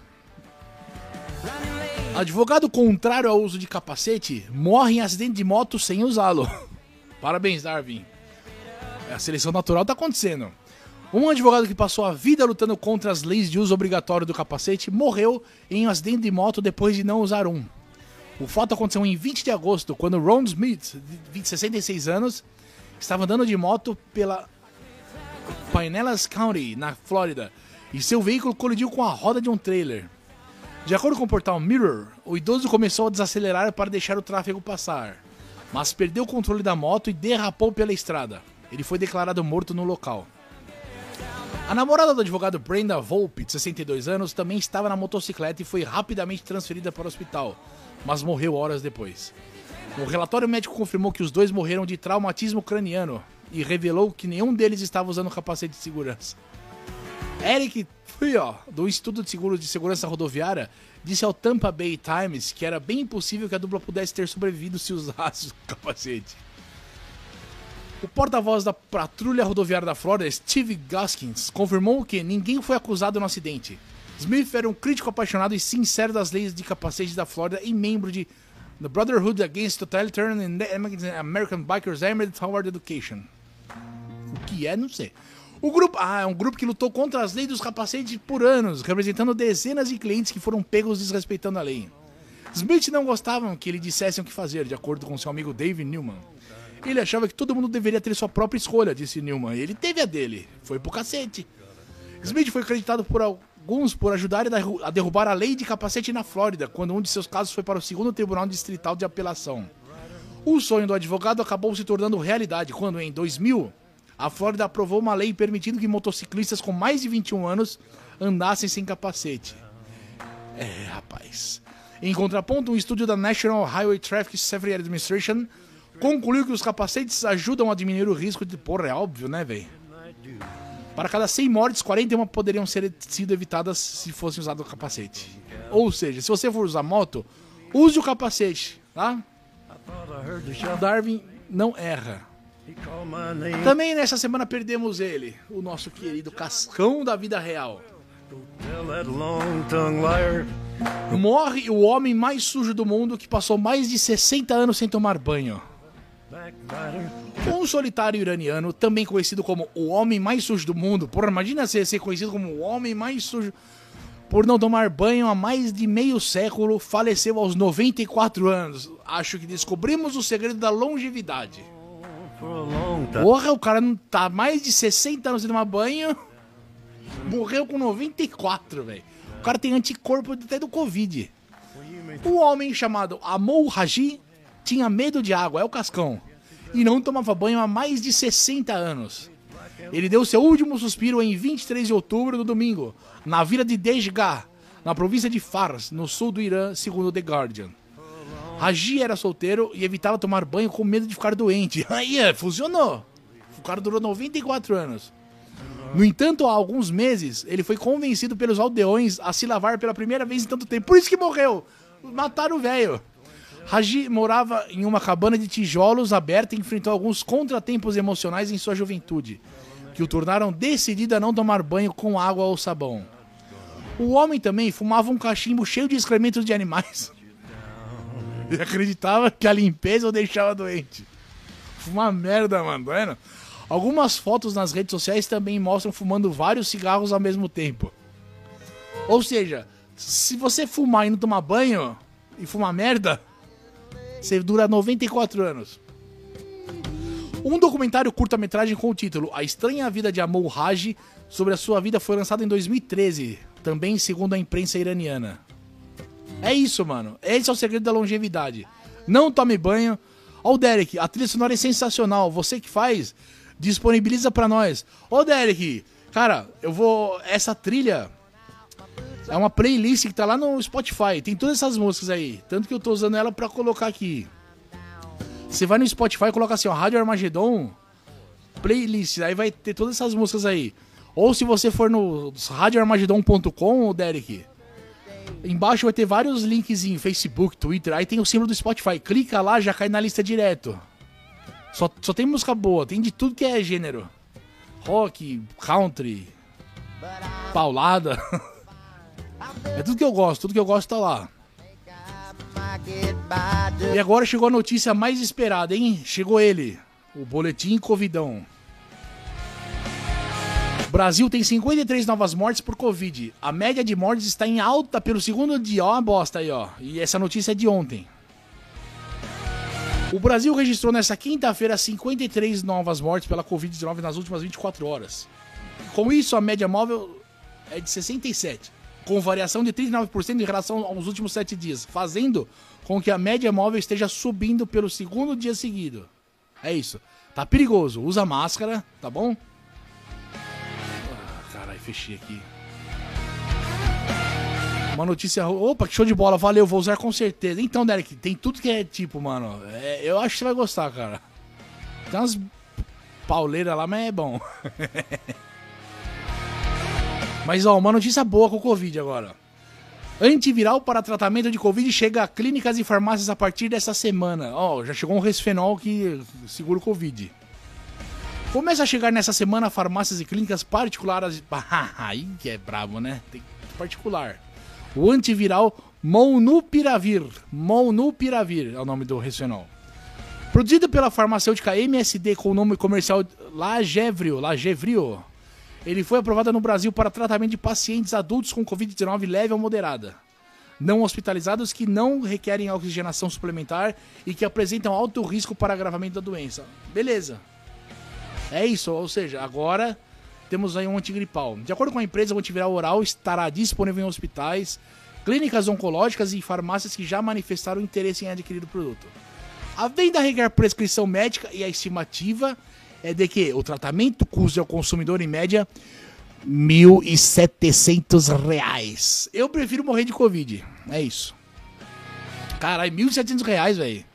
Advogado contrário ao uso de capacete morre em acidente de moto sem usá-lo. Parabéns, Darwin. A seleção natural tá acontecendo. Um advogado que passou a vida lutando contra as leis de uso obrigatório do capacete morreu em um acidente de moto depois de não usar um. O fato aconteceu em 20 de agosto, quando Ron Smith, de 66 anos, estava andando de moto pela Pinellas County, na Flórida, e seu veículo colidiu com a roda de um trailer. De acordo com o portal Mirror, o idoso começou a desacelerar para deixar o tráfego passar, mas perdeu o controle da moto e derrapou pela estrada. Ele foi declarado morto no local. A namorada do advogado Brenda Volpe, de 62 anos, também estava na motocicleta e foi rapidamente transferida para o hospital, mas morreu horas depois. O relatório médico confirmou que os dois morreram de traumatismo craniano e revelou que nenhum deles estava usando capacete de segurança. Eric Fui, ó, do Instituto de Seguros de Segurança Rodoviária, disse ao Tampa Bay Times que era bem impossível que a dupla pudesse ter sobrevivido se usasse o capacete. O porta-voz da Patrulha Rodoviária da Flórida, Steve Gaskins, confirmou que ninguém foi acusado no acidente. Smith era um crítico apaixonado e sincero das leis de capacete da Flórida e membro de The Brotherhood Against Totalitarian and American Bikers Armored Toward Education. O que é, não sei. O grupo, ah, é um grupo que lutou contra as leis dos capacetes por anos, representando dezenas de clientes que foram pegos desrespeitando a lei. Smith não gostavam que ele dissesse o que fazer, de acordo com seu amigo David Newman. Ele achava que todo mundo deveria ter sua própria escolha, disse Newman. Ele teve a dele. Foi pro cacete. Smith foi acreditado por alguns por ajudar a derrubar a lei de capacete na Flórida, quando um de seus casos foi para o segundo Tribunal Distrital de Apelação. O sonho do advogado acabou se tornando realidade quando, em 2000, a Flórida aprovou uma lei permitindo que motociclistas com mais de 21 anos andassem sem capacete. É, rapaz. Em contraponto, um estudo da National Highway Traffic Safety Administration concluiu que os capacetes ajudam a diminuir o risco de. Porra, é óbvio, né, velho? Para cada 100 mortes, 41 poderiam ser sido evitadas se fossem usados o capacete. Ou seja, se você for usar moto, use o capacete, tá? Darwin não erra. Também nessa semana perdemos ele, o nosso querido Cascão da vida real. Morre o homem mais sujo do mundo que passou mais de 60 anos sem tomar banho. Um solitário iraniano, também conhecido como o homem mais sujo do mundo. Porra, imagina ser, ser conhecido como o homem mais sujo. Por não tomar banho há mais de meio século, faleceu aos 94 anos. Acho que descobrimos o segredo da longevidade. Porra, o cara não tá mais de 60 anos sem tomar banho. Morreu com 94, velho. O cara tem anticorpo até do Covid. O homem chamado Amol Haji tinha medo de água, é o Cascão. E não tomava banho há mais de 60 anos. Ele deu seu último suspiro em 23 de outubro, no domingo, na vila de Dejgah, na província de Fars, no sul do Irã, segundo The Guardian. Raji era solteiro e evitava tomar banho com medo de ficar doente. Aí, é, funcionou. O cara durou 94 anos. No entanto, há alguns meses, ele foi convencido pelos aldeões a se lavar pela primeira vez em tanto tempo. Por isso que morreu. Mataram o velho. Raji morava em uma cabana de tijolos aberta e enfrentou alguns contratempos emocionais em sua juventude, que o tornaram decidido a não tomar banho com água ou sabão. O homem também fumava um cachimbo cheio de excrementos de animais. Ele acreditava que a limpeza o deixava doente. Uma merda, mano, tá vendo? Algumas fotos nas redes sociais também mostram fumando vários cigarros ao mesmo tempo. Ou seja, se você fumar e não tomar banho e fumar merda, você dura 94 anos. Um documentário curta-metragem com o título A Estranha Vida de Amol Raji sobre a sua vida foi lançado em 2013, também segundo a imprensa iraniana. É isso, mano. Esse é o segredo da longevidade. Não tome banho. Ó, o Derek, a trilha sonora é sensacional. Você que faz, disponibiliza para nós. Ô, Derek, cara, eu vou. Essa trilha é uma playlist que tá lá no Spotify. Tem todas essas músicas aí. Tanto que eu tô usando ela para colocar aqui. Você vai no Spotify e coloca assim, ó, Rádio Armagedon, playlist. Aí vai ter todas essas músicas aí. Ou se você for no radioarmagedon.com, Derek, Embaixo vai ter vários links em Facebook, Twitter. Aí tem o símbolo do Spotify. Clica lá, já cai na lista direto. Só, só tem música boa, tem de tudo que é gênero: rock, country, paulada. É tudo que eu gosto, tudo que eu gosto tá lá. E agora chegou a notícia mais esperada, hein? Chegou ele, o boletim Covidão. Brasil tem 53 novas mortes por Covid. A média de mortes está em alta pelo segundo dia. Ó, a bosta aí, ó. E essa notícia é de ontem. O Brasil registrou nessa quinta-feira 53 novas mortes pela Covid-19 nas últimas 24 horas. Com isso, a média móvel é de 67, com variação de 39% em relação aos últimos 7 dias, fazendo com que a média móvel esteja subindo pelo segundo dia seguido. É isso. Tá perigoso. Usa máscara, tá bom? Fechei aqui. Uma notícia. Opa, que show de bola, valeu, vou usar com certeza. Então, Derek, tem tudo que é tipo, mano. É, eu acho que você vai gostar, cara. Tem umas pauleiras lá, mas é bom. mas, ó, uma notícia boa com o Covid agora. Antiviral para tratamento de Covid chega a clínicas e farmácias a partir dessa semana. Ó, já chegou um resfenol que segura o Covid. Começa a chegar nessa semana farmácias e clínicas particulares. Aí que é brabo, né? Tem particular o antiviral Molnupiravir. Molnupiravir é o nome do Resfenol. Produzido pela farmacêutica MSD com o nome comercial Lagevrio, Lagevrio, ele foi aprovado no Brasil para tratamento de pacientes adultos com Covid-19 leve ou moderada, não hospitalizados que não requerem oxigenação suplementar e que apresentam alto risco para agravamento da doença. Beleza. É isso, ou seja, agora temos aí um antigripal. De acordo com a empresa, o antiviral oral estará disponível em hospitais, clínicas oncológicas e farmácias que já manifestaram interesse em adquirir o produto. A venda requer prescrição médica e a estimativa é de que o tratamento custe ao consumidor em média R$ 1.700. Eu prefiro morrer de Covid. É isso. Caralho, R$ 1.700, velho.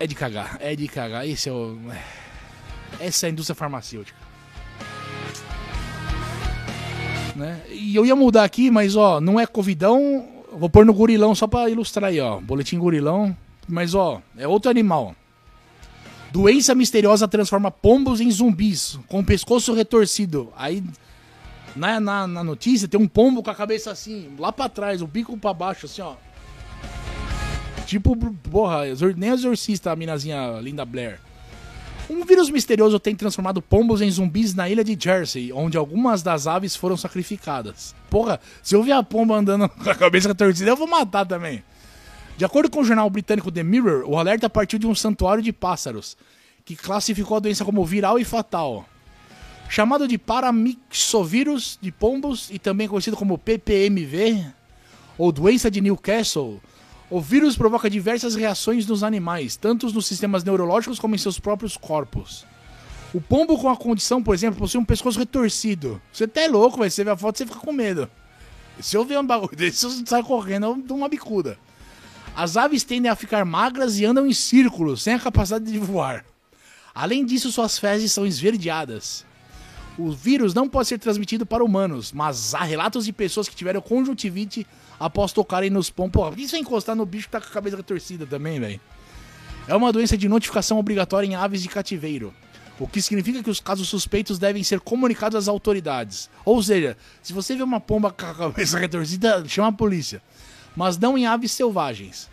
É de cagar, é de cagar. Esse é o. Essa é a indústria farmacêutica. Né? E eu ia mudar aqui, mas ó, não é Covidão. Vou pôr no gurilão só pra ilustrar aí, ó. Boletim gurilão. Mas ó, é outro animal. Doença misteriosa transforma pombos em zumbis, com o pescoço retorcido. Aí, na, na, na, notícia, tem um pombo com a cabeça assim, lá pra trás, o bico pra baixo, assim, ó. Tipo, porra, nem exorcista a minazinha Linda Blair. Um vírus misterioso tem transformado pombos em zumbis na ilha de Jersey, onde algumas das aves foram sacrificadas. Porra, se eu ver a pomba andando com a cabeça torcida, eu vou matar também. De acordo com o jornal britânico The Mirror, o alerta partiu de um santuário de pássaros, que classificou a doença como viral e fatal. Chamado de paramixovírus de pombos e também conhecido como PPMV, ou doença de Newcastle, o vírus provoca diversas reações nos animais, tanto nos sistemas neurológicos como em seus próprios corpos. O pombo com a condição, por exemplo, possui um pescoço retorcido. Você até é louco, vai você vê a foto você fica com medo. Se eu ver um bagulho desse, eu saio correndo, eu dou uma bicuda. As aves tendem a ficar magras e andam em círculos, sem a capacidade de voar. Além disso, suas fezes são esverdeadas. O vírus não pode ser transmitido para humanos, mas há relatos de pessoas que tiveram conjuntivite após tocarem nos pombos. Porra, isso é encostar no bicho que tá com a cabeça retorcida também, velho? É uma doença de notificação obrigatória em aves de cativeiro. O que significa que os casos suspeitos devem ser comunicados às autoridades. Ou seja, se você vê uma pomba com a cabeça retorcida, chama a polícia. Mas não em aves selvagens.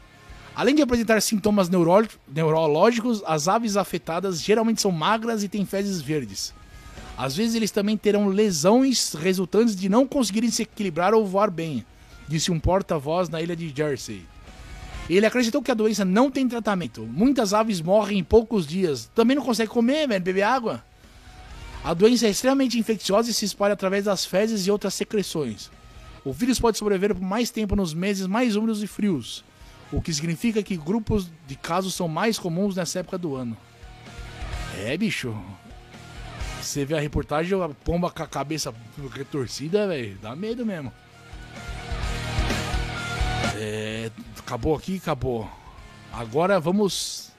Além de apresentar sintomas neurológicos, as aves afetadas geralmente são magras e têm fezes verdes. Às vezes eles também terão lesões resultantes de não conseguirem se equilibrar ou voar bem disse um porta-voz na ilha de Jersey. Ele acreditou que a doença não tem tratamento. Muitas aves morrem em poucos dias. Também não consegue comer, velho, beber água. A doença é extremamente infecciosa e se espalha através das fezes e outras secreções. O vírus pode sobreviver por mais tempo nos meses mais úmidos e frios, o que significa que grupos de casos são mais comuns nessa época do ano. É, bicho. Você vê a reportagem, a pomba com a cabeça retorcida, velho, dá medo mesmo. É, acabou aqui, acabou. Agora vamos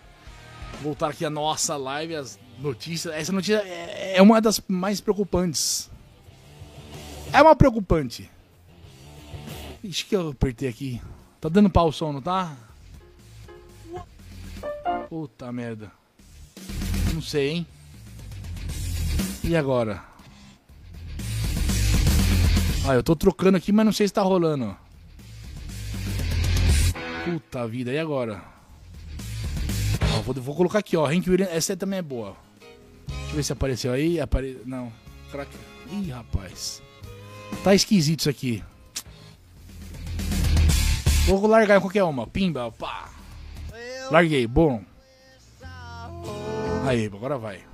voltar aqui a nossa live, as notícias. Essa notícia é, é uma das mais preocupantes. É uma preocupante. Ixi, que eu apertei aqui. Tá dando pau o som, não tá? Puta merda. Não sei, hein? E agora? Ah, eu tô trocando aqui, mas não sei se tá rolando. Puta vida, e agora? Ó, vou, vou, colocar aqui, ó. Hank Williams, essa também é boa. Deixa eu ver se apareceu aí. Apare... Não. Crack. Ih, rapaz. Tá esquisito isso aqui. Vou largar qualquer uma. Pimba, pá. Larguei, bom. Aí, agora vai.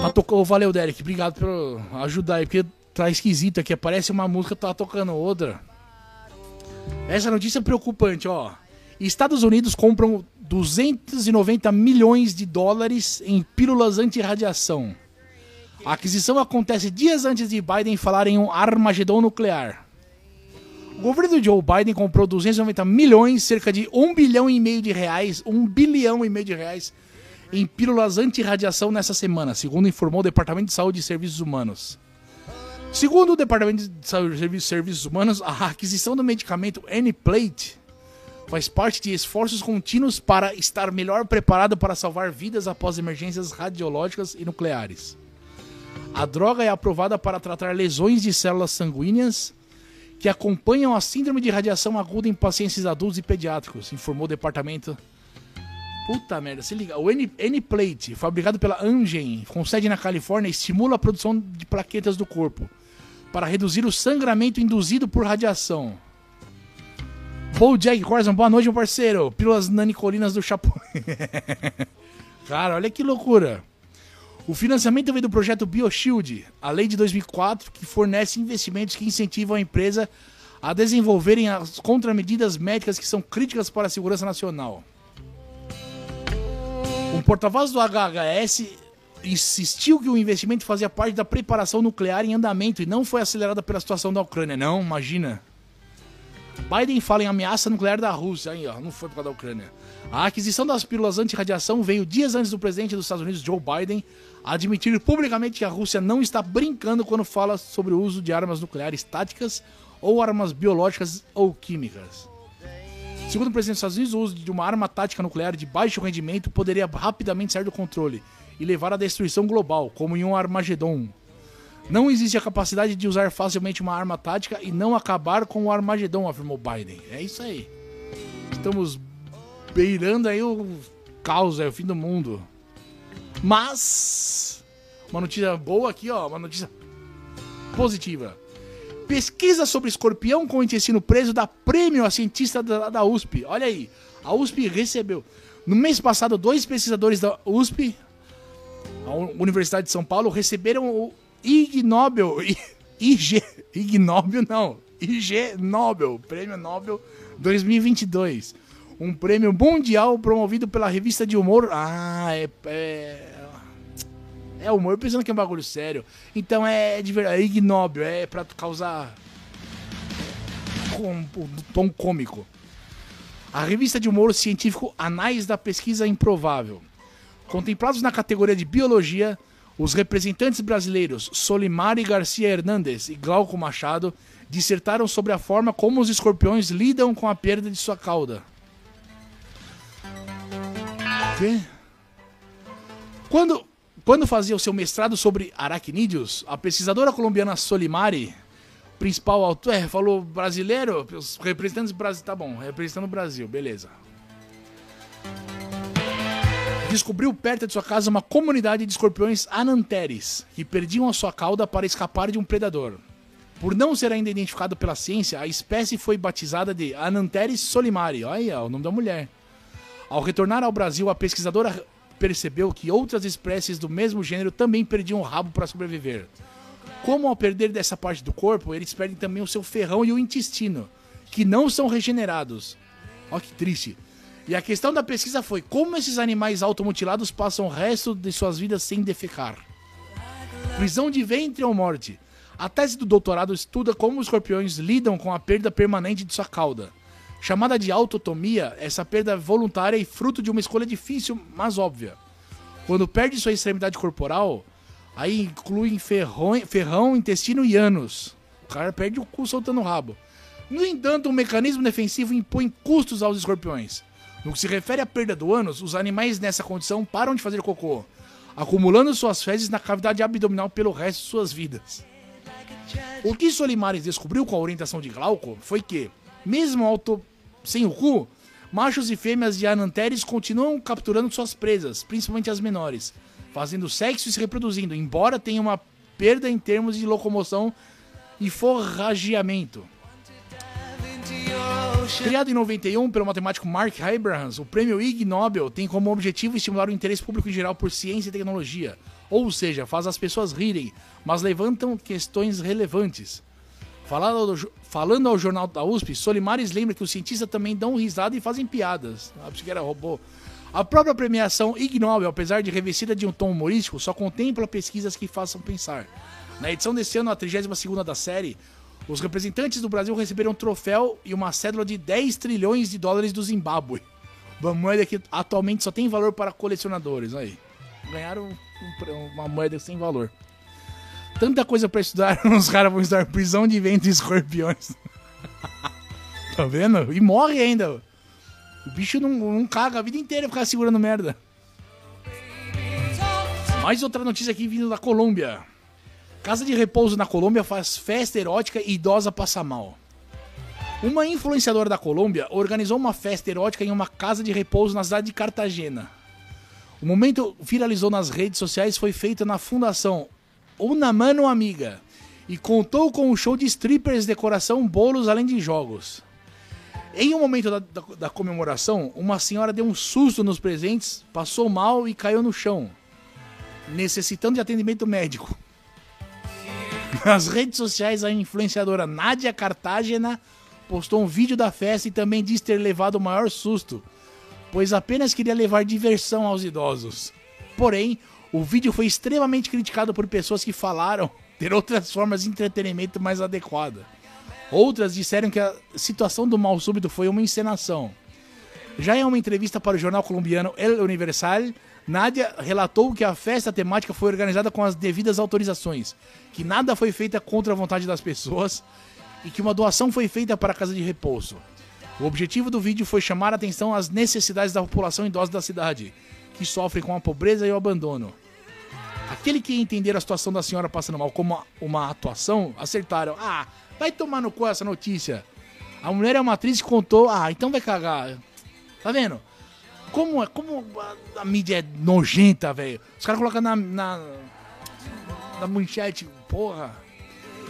Tá tocando. Valeu, Derek. Obrigado por ajudar aí, porque tá esquisito aqui. Aparece uma música, tá tocando outra. Essa notícia é preocupante, ó. Estados Unidos compram 290 milhões de dólares em pílulas anti-radiação. A aquisição acontece dias antes de Biden falar em um Armagedon nuclear. O governo de Joe Biden comprou 290 milhões, cerca de 1 bilhão e meio de reais, 1 bilhão e meio de reais em pílulas anti-radiação nessa semana, segundo informou o Departamento de Saúde e Serviços Humanos. Segundo o Departamento de Saúde e Serviços Humanos, a aquisição do medicamento N-Plate faz parte de esforços contínuos para estar melhor preparado para salvar vidas após emergências radiológicas e nucleares. A droga é aprovada para tratar lesões de células sanguíneas que acompanham a síndrome de radiação aguda em pacientes adultos e pediátricos, informou o departamento. Puta merda, se liga. O N-Plate, fabricado pela Amgen, com sede na Califórnia, estimula a produção de plaquetas do corpo para reduzir o sangramento induzido por radiação. Paul Jack Corson, boa noite, meu parceiro. Pílulas nanicolinas do Chapolin. Cara, olha que loucura. O financiamento vem do projeto BioShield, a lei de 2004 que fornece investimentos que incentivam a empresa a desenvolverem as contramedidas médicas que são críticas para a segurança nacional. Porta-voz do HHS insistiu que o investimento fazia parte da preparação nuclear em andamento e não foi acelerada pela situação da Ucrânia. Não, imagina. Biden fala em ameaça nuclear da Rússia. Aí, ó, não foi por causa da Ucrânia. A aquisição das pílulas anti-radiação veio dias antes do presidente dos Estados Unidos, Joe Biden, admitir publicamente que a Rússia não está brincando quando fala sobre o uso de armas nucleares táticas ou armas biológicas ou químicas. Segundo o presidente dos Estados Unidos, o uso de uma arma tática nuclear de baixo rendimento poderia rapidamente sair do controle e levar à destruição global, como em um Armagedon, não existe a capacidade de usar facilmente uma arma tática e não acabar com o Armagedon, afirmou Biden. É isso aí. Estamos beirando aí o caos, é o fim do mundo. Mas uma notícia boa aqui, ó, uma notícia positiva. Pesquisa sobre escorpião com intestino preso dá prêmio a cientista da, da USP. Olha aí, a USP recebeu. No mês passado, dois pesquisadores da USP, a Universidade de São Paulo, receberam o Ig Nobel, IG, Ig Nobel não, IG Nobel, Prêmio Nobel 2022. Um prêmio mundial promovido pela revista de humor. Ah, é. É, é humor pensando que é um bagulho sério. Então é de verdade, é Ig Nobel, é pra causar. Com um tom cômico. A revista de humor científico Anais da Pesquisa Improvável. Contemplados na categoria de biologia, os representantes brasileiros Solimari Garcia Hernandes e Glauco Machado dissertaram sobre a forma como os escorpiões lidam com a perda de sua cauda. Quê? Quando, quando fazia o seu mestrado sobre aracnídeos, a pesquisadora colombiana Solimari, principal autor, é, falou brasileiro, os representantes brasileiros, tá bom, representando o Brasil, beleza descobriu perto de sua casa uma comunidade de escorpiões ananteres que perdiam a sua cauda para escapar de um predador. Por não ser ainda identificado pela ciência, a espécie foi batizada de Ananteris solimari. Olha o nome da mulher. Ao retornar ao Brasil, a pesquisadora percebeu que outras espécies do mesmo gênero também perdiam o rabo para sobreviver. Como ao perder dessa parte do corpo, eles perdem também o seu ferrão e o intestino, que não são regenerados. Olha que triste. E a questão da pesquisa foi como esses animais automutilados passam o resto de suas vidas sem defecar. Prisão de ventre ou morte. A tese do doutorado estuda como os escorpiões lidam com a perda permanente de sua cauda. Chamada de autotomia, essa perda é voluntária e fruto de uma escolha difícil, mas óbvia. Quando perde sua extremidade corporal, aí inclui ferrão, ferrão, intestino e ânus. O cara perde o cu soltando o rabo. No entanto, um mecanismo defensivo impõe custos aos escorpiões. No que se refere à perda do ânus, os animais nessa condição param de fazer cocô, acumulando suas fezes na cavidade abdominal pelo resto de suas vidas. O que Solimares descobriu com a orientação de Glauco foi que, mesmo auto sem o cu, machos e fêmeas de Ananteres continuam capturando suas presas, principalmente as menores, fazendo sexo e se reproduzindo, embora tenha uma perda em termos de locomoção e forrageamento. Criado em 91 pelo matemático Mark Abrahams, o prêmio Ig Nobel tem como objetivo estimular o interesse público em geral por ciência e tecnologia. Ou seja, faz as pessoas rirem, mas levantam questões relevantes. Falando ao, falando ao jornal da USP, Solimares lembra que os cientistas também dão risada e fazem piadas. Ah, que era robô. A própria premiação Ig apesar de revestida de um tom humorístico, só contempla pesquisas que façam pensar. Na edição desse ano, a 32 da série, os representantes do Brasil receberam um troféu e uma cédula de 10 trilhões de dólares do Zimbábue. Uma moeda que atualmente só tem valor para colecionadores. Aí. Ganharam uma moeda sem valor. Tanta coisa para estudar, os caras vão estudar prisão de vento e escorpiões. tá vendo? E morre ainda. O bicho não, não caga a vida inteira ficar segurando merda. Mais outra notícia aqui vindo da Colômbia. Casa de repouso na Colômbia faz festa erótica e idosa passa mal. Uma influenciadora da Colômbia organizou uma festa erótica em uma casa de repouso na cidade de Cartagena. O momento viralizou nas redes sociais foi feito na fundação Una Mano Amiga e contou com um show de strippers, decoração, bolos, além de jogos. Em um momento da, da, da, comemoração, uma senhora deu um susto nos presentes, passou mal e caiu no chão, necessitando de atendimento médico. Nas redes sociais, a influenciadora Nádia Cartagena postou um vídeo da festa e também disse ter levado o maior susto, pois apenas queria levar diversão aos idosos. Porém, o vídeo foi extremamente criticado por pessoas que falaram ter outras formas de entretenimento mais adequada. Outras disseram que a situação do mal súbito foi uma encenação. Já em uma entrevista para o jornal colombiano El Universal, Nádia relatou que a festa temática foi organizada com as devidas autorizações, que nada foi feita contra a vontade das pessoas e que uma doação foi feita para a casa de repouso. O objetivo do vídeo foi chamar a atenção às necessidades da população idosa da cidade, que sofre com a pobreza e o abandono. Aquele que entender a situação da senhora passando mal como uma atuação, acertaram. Ah, vai tomar no cu essa notícia. A mulher é uma atriz que contou. Ah, então vai cagar. Tá vendo? Como, como a, a mídia é nojenta, velho. Os caras colocam na, na, na manchete, porra.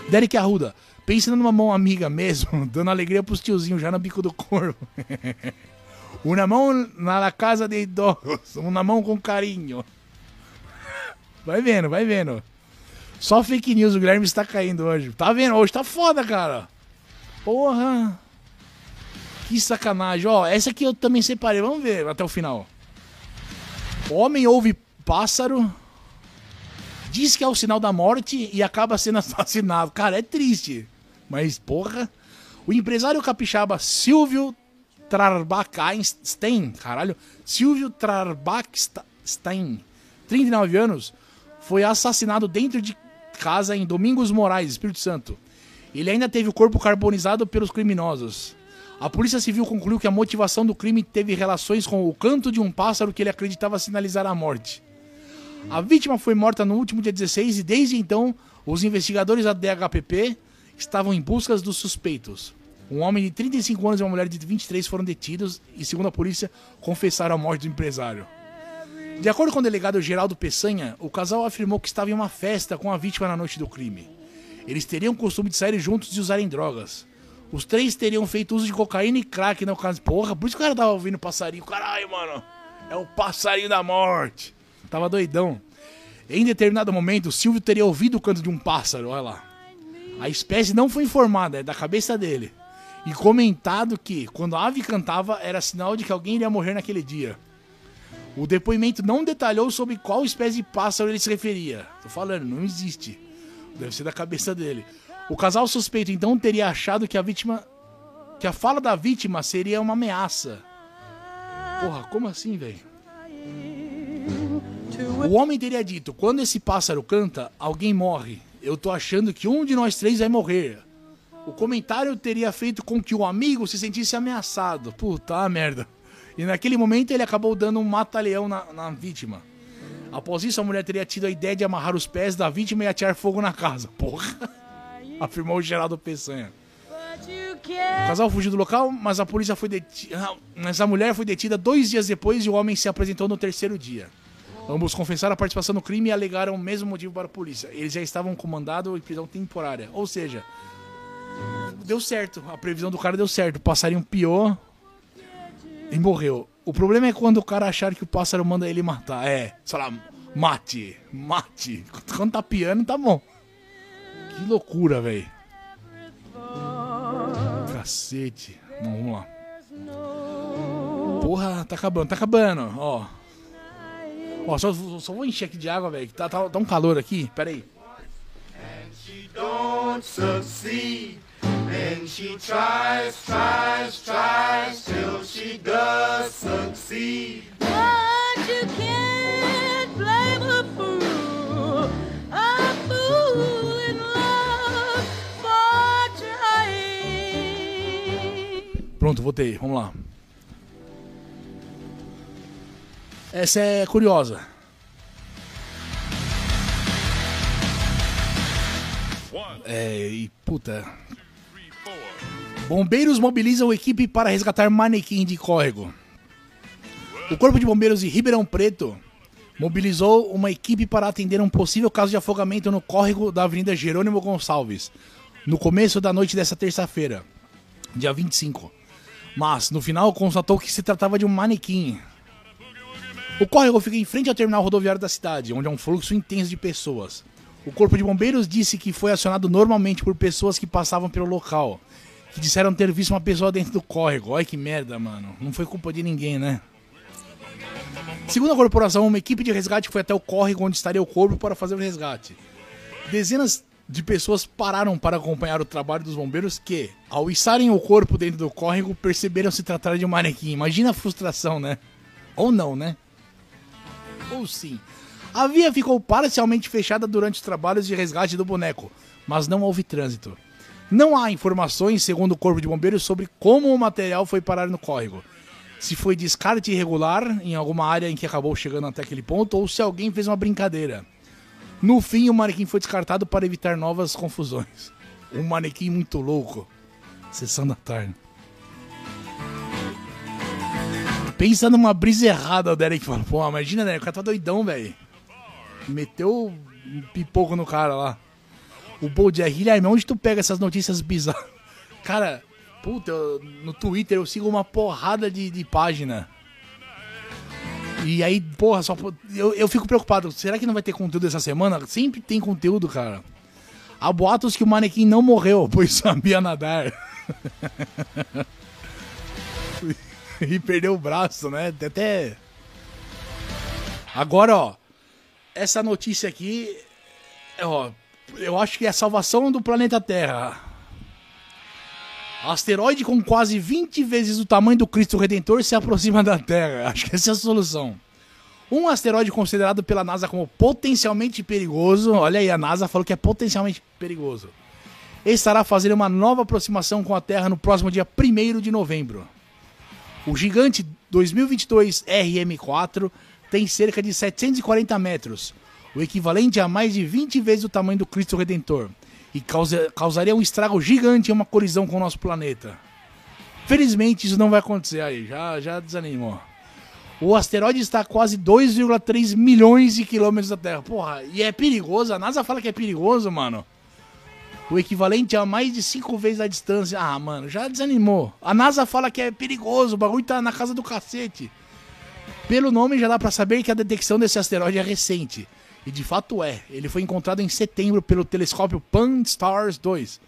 Derek Arruda, pensa numa mão amiga mesmo, dando alegria pros tiozinhos já no bico do corpo. uma mão na casa de idosos, uma mão com carinho. Vai vendo, vai vendo. Só fake news, o Guilherme está caindo hoje. Tá vendo? Hoje tá foda, cara. Porra. Que sacanagem. Ó, essa aqui eu também separei. Vamos ver até o final. Homem ouve pássaro. Diz que é o sinal da morte e acaba sendo assassinado. Cara, é triste. Mas, porra. O empresário capixaba Silvio Trarbachstein, caralho, Silvio Trarbachstein, 39 anos, foi assassinado dentro de casa em Domingos Moraes, Espírito Santo. Ele ainda teve o corpo carbonizado pelos criminosos. A Polícia Civil concluiu que a motivação do crime teve relações com o canto de um pássaro que ele acreditava sinalizar a morte. A vítima foi morta no último dia 16 e desde então os investigadores da DHPP estavam em busca dos suspeitos. Um homem de 35 anos e uma mulher de 23 foram detidos e, segundo a polícia, confessaram a morte do empresário. De acordo com o delegado Geraldo Peçanha, o casal afirmou que estava em uma festa com a vítima na noite do crime. Eles teriam o costume de sair juntos e usarem drogas. Os três teriam feito uso de cocaína e crack na ocasião. Porra, por isso que o cara tava ouvindo passarinho. Caralho, mano. É o passarinho da morte. Tava doidão. Em determinado momento, Silvio teria ouvido o canto de um pássaro, olha lá. A espécie não foi informada, é da cabeça dele. E comentado que, quando a ave cantava, era sinal de que alguém iria morrer naquele dia. O depoimento não detalhou sobre qual espécie de pássaro ele se referia. Tô falando, não existe. Deve ser da cabeça dele. O casal suspeito então teria achado que a vítima. que a fala da vítima seria uma ameaça. Porra, como assim, velho? O homem teria dito: quando esse pássaro canta, alguém morre. Eu tô achando que um de nós três vai morrer. O comentário teria feito com que o amigo se sentisse ameaçado. Puta merda. E naquele momento ele acabou dando um mata-leão na, na vítima. Após isso, a mulher teria tido a ideia de amarrar os pés da vítima e atirar fogo na casa. Porra! afirmou o Geraldo Peçanha. O casal fugiu do local, mas a polícia foi detida. Mas a mulher foi detida dois dias depois e o homem se apresentou no terceiro dia. Ambos confessaram a participação no crime e alegaram o mesmo motivo para a polícia. Eles já estavam comandado em prisão temporária. Ou seja, deu certo. A previsão do cara deu certo. O passarinho piou e morreu. O problema é quando o cara achar que o pássaro manda ele matar. É, sei lá, mate, mate. Quando tá piando, tá bom. Que loucura, velho. Cacete. Vamos lá. Porra, tá acabando, tá acabando, ó. Ó, só, só vou encher aqui de água, velho. Tá, tá, tá um calor aqui. Pera aí. And she don't succeed. And she tries, tries, tries till she does succeed. But you can't blame a fool, a fool in love for trying. Pronto, voltei. Vamos lá. Essa é curiosa. É, e puta. Bombeiros mobilizam equipe para resgatar manequim de córrego. O Corpo de Bombeiros de Ribeirão Preto mobilizou uma equipe para atender um possível caso de afogamento no córrego da Avenida Jerônimo Gonçalves, no começo da noite dessa terça-feira, dia 25. Mas, no final, constatou que se tratava de um manequim. O córrego fica em frente ao terminal rodoviário da cidade, onde há um fluxo intenso de pessoas. O Corpo de Bombeiros disse que foi acionado normalmente por pessoas que passavam pelo local, que disseram ter visto uma pessoa dentro do córrego. Olha que merda, mano. Não foi culpa de ninguém, né? Segundo a corporação, uma equipe de resgate foi até o córrego onde estaria o corpo para fazer o resgate. Dezenas de pessoas pararam para acompanhar o trabalho dos bombeiros que, ao içarem o corpo dentro do córrego, perceberam se tratar de um manequim. Imagina a frustração, né? Ou não, né? ou sim. A via ficou parcialmente fechada durante os trabalhos de resgate do boneco, mas não houve trânsito. Não há informações, segundo o Corpo de Bombeiros, sobre como o material foi parar no córrego. Se foi descarte irregular em alguma área em que acabou chegando até aquele ponto ou se alguém fez uma brincadeira. No fim, o manequim foi descartado para evitar novas confusões. Um manequim muito louco. Sessão da tarde. Pensa numa brisa errada, o Derek falou. Pô, imagina, né? O cara tá doidão, velho. Meteu um pipoco no cara lá. O Bojack, Guilherme, onde tu pega essas notícias bizarras? Cara, puta, eu, no Twitter eu sigo uma porrada de, de página. E aí, porra, só. Eu, eu fico preocupado. Será que não vai ter conteúdo essa semana? Sempre tem conteúdo, cara. Há boatos que o manequim não morreu, pois sabia nadar. e perdeu o braço, né? Até. Agora, ó. Essa notícia aqui. Ó, eu acho que é a salvação do planeta Terra. Asteroide com quase 20 vezes o tamanho do Cristo Redentor se aproxima da Terra. Acho que essa é a solução. Um asteroide considerado pela NASA como potencialmente perigoso. Olha aí, a NASA falou que é potencialmente perigoso. Estará fazendo uma nova aproximação com a Terra no próximo dia 1 de novembro. O gigante 2022 RM4 tem cerca de 740 metros, o equivalente a mais de 20 vezes o tamanho do Cristo Redentor, e causa, causaria um estrago gigante em uma colisão com o nosso planeta. Felizmente isso não vai acontecer aí, já, já desanimou. O asteroide está a quase 2,3 milhões de quilômetros da Terra. Porra, e é perigoso, a NASA fala que é perigoso, mano o equivalente a mais de cinco vezes a distância. Ah, mano, já desanimou. A NASA fala que é perigoso, o bagulho tá na casa do cacete. Pelo nome já dá para saber que a detecção desse asteroide é recente. E de fato é. Ele foi encontrado em setembro pelo telescópio Pan-STARRS 2,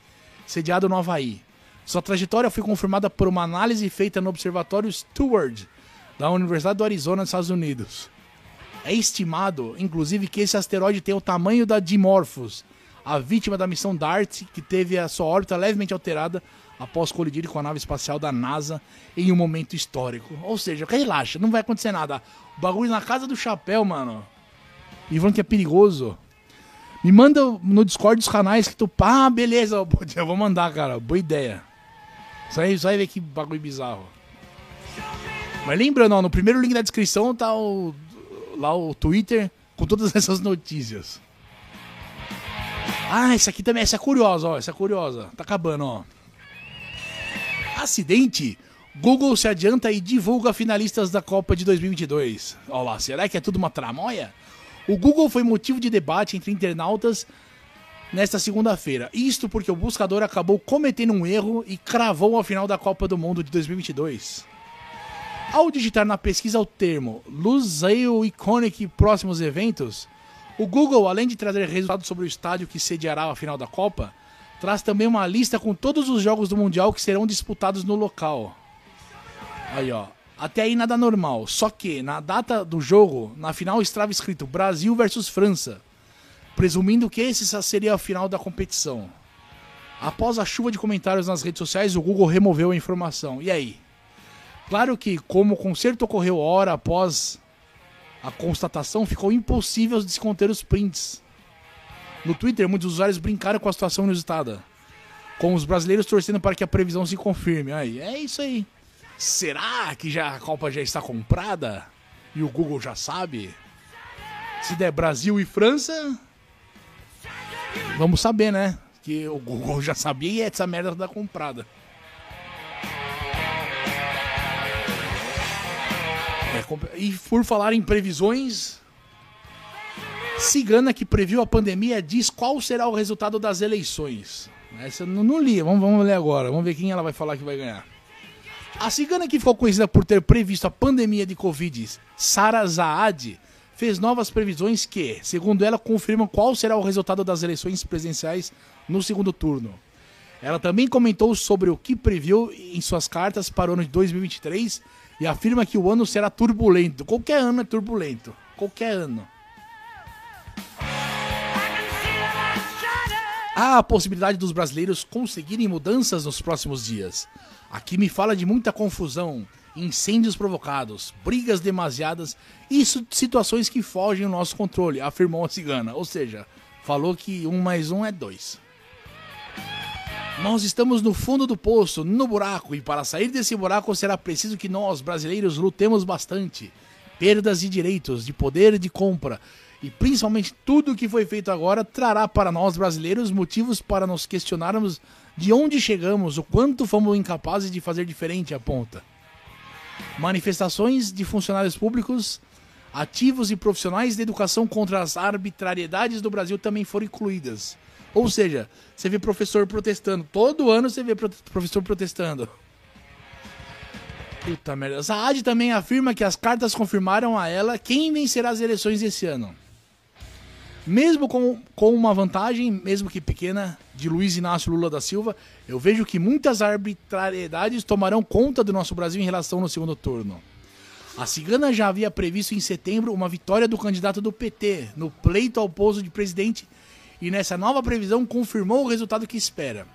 sediado no Havaí. Sua trajetória foi confirmada por uma análise feita no Observatório Steward, da Universidade do Arizona, nos Estados Unidos. É estimado, inclusive, que esse asteroide tem o tamanho da Dimorphos, a vítima da missão DART, que teve a sua órbita levemente alterada após colidir com a nave espacial da NASA em um momento histórico. Ou seja, relaxa, não vai acontecer nada. O bagulho na casa do chapéu, mano. E falando que é perigoso. Me manda no Discord dos canais que tu. Ah, beleza, eu vou mandar, cara. Boa ideia. Só aí, aí ver que bagulho bizarro. Mas lembrando, ó, no primeiro link da descrição tá o, lá o Twitter com todas essas notícias. Ah, essa aqui também, essa é curiosa, ó. Essa é curiosa. Tá acabando, ó. Acidente. Google se adianta e divulga finalistas da Copa de 2022. Olha lá, será que é tudo uma tramóia? O Google foi motivo de debate entre internautas nesta segunda-feira. Isto porque o buscador acabou cometendo um erro e cravou a final da Copa do Mundo de 2022. Ao digitar na pesquisa o termo Lusail Iconic próximos eventos, o Google, além de trazer resultados sobre o estádio que sediará a final da Copa, traz também uma lista com todos os jogos do Mundial que serão disputados no local. Aí, ó. Até aí nada normal. Só que na data do jogo, na final estava escrito Brasil versus França, presumindo que esse seria a final da competição. Após a chuva de comentários nas redes sociais, o Google removeu a informação. E aí? Claro que, como o concerto ocorreu hora após a constatação, ficou impossível desconter os prints. No Twitter, muitos usuários brincaram com a situação inusitada, com os brasileiros torcendo para que a previsão se confirme. Aí, é isso aí. Será que já a Copa já está comprada? E o Google já sabe? Se der Brasil e França, vamos saber, né? Que o Google já sabia e essa merda tá comprada. É, e por falar em previsões, Cigana que previu a pandemia diz qual será o resultado das eleições. Essa eu não li, vamos, vamos ler agora, vamos ver quem ela vai falar que vai ganhar. A cigana que ficou conhecida por ter previsto a pandemia de Covid, Sara Zaad, fez novas previsões que, segundo ela, confirmam qual será o resultado das eleições presidenciais no segundo turno. Ela também comentou sobre o que previu em suas cartas para o ano de 2023 e afirma que o ano será turbulento. Qualquer ano é turbulento. Qualquer ano. Há a possibilidade dos brasileiros conseguirem mudanças nos próximos dias. Aqui me fala de muita confusão, incêndios provocados, brigas demasiadas e situações que fogem ao nosso controle, afirmou a cigana. Ou seja, falou que um mais um é dois. Nós estamos no fundo do poço, no buraco, e para sair desse buraco será preciso que nós, brasileiros, lutemos bastante. Perdas de direitos, de poder de compra, e principalmente tudo o que foi feito agora trará para nós brasileiros motivos para nos questionarmos de onde chegamos, o quanto fomos incapazes de fazer diferente, aponta. Manifestações de funcionários públicos, ativos e profissionais de educação contra as arbitrariedades do Brasil também foram incluídas. Ou seja, você vê professor protestando. Todo ano você vê professor protestando. Puta merda. Saad também afirma que as cartas confirmaram a ela quem vencerá as eleições esse ano. Mesmo com, com uma vantagem, mesmo que pequena, de Luiz Inácio Lula da Silva, eu vejo que muitas arbitrariedades tomarão conta do nosso Brasil em relação no segundo turno. A cigana já havia previsto em setembro uma vitória do candidato do PT no pleito ao posto de presidente e nessa nova previsão confirmou o resultado que espera.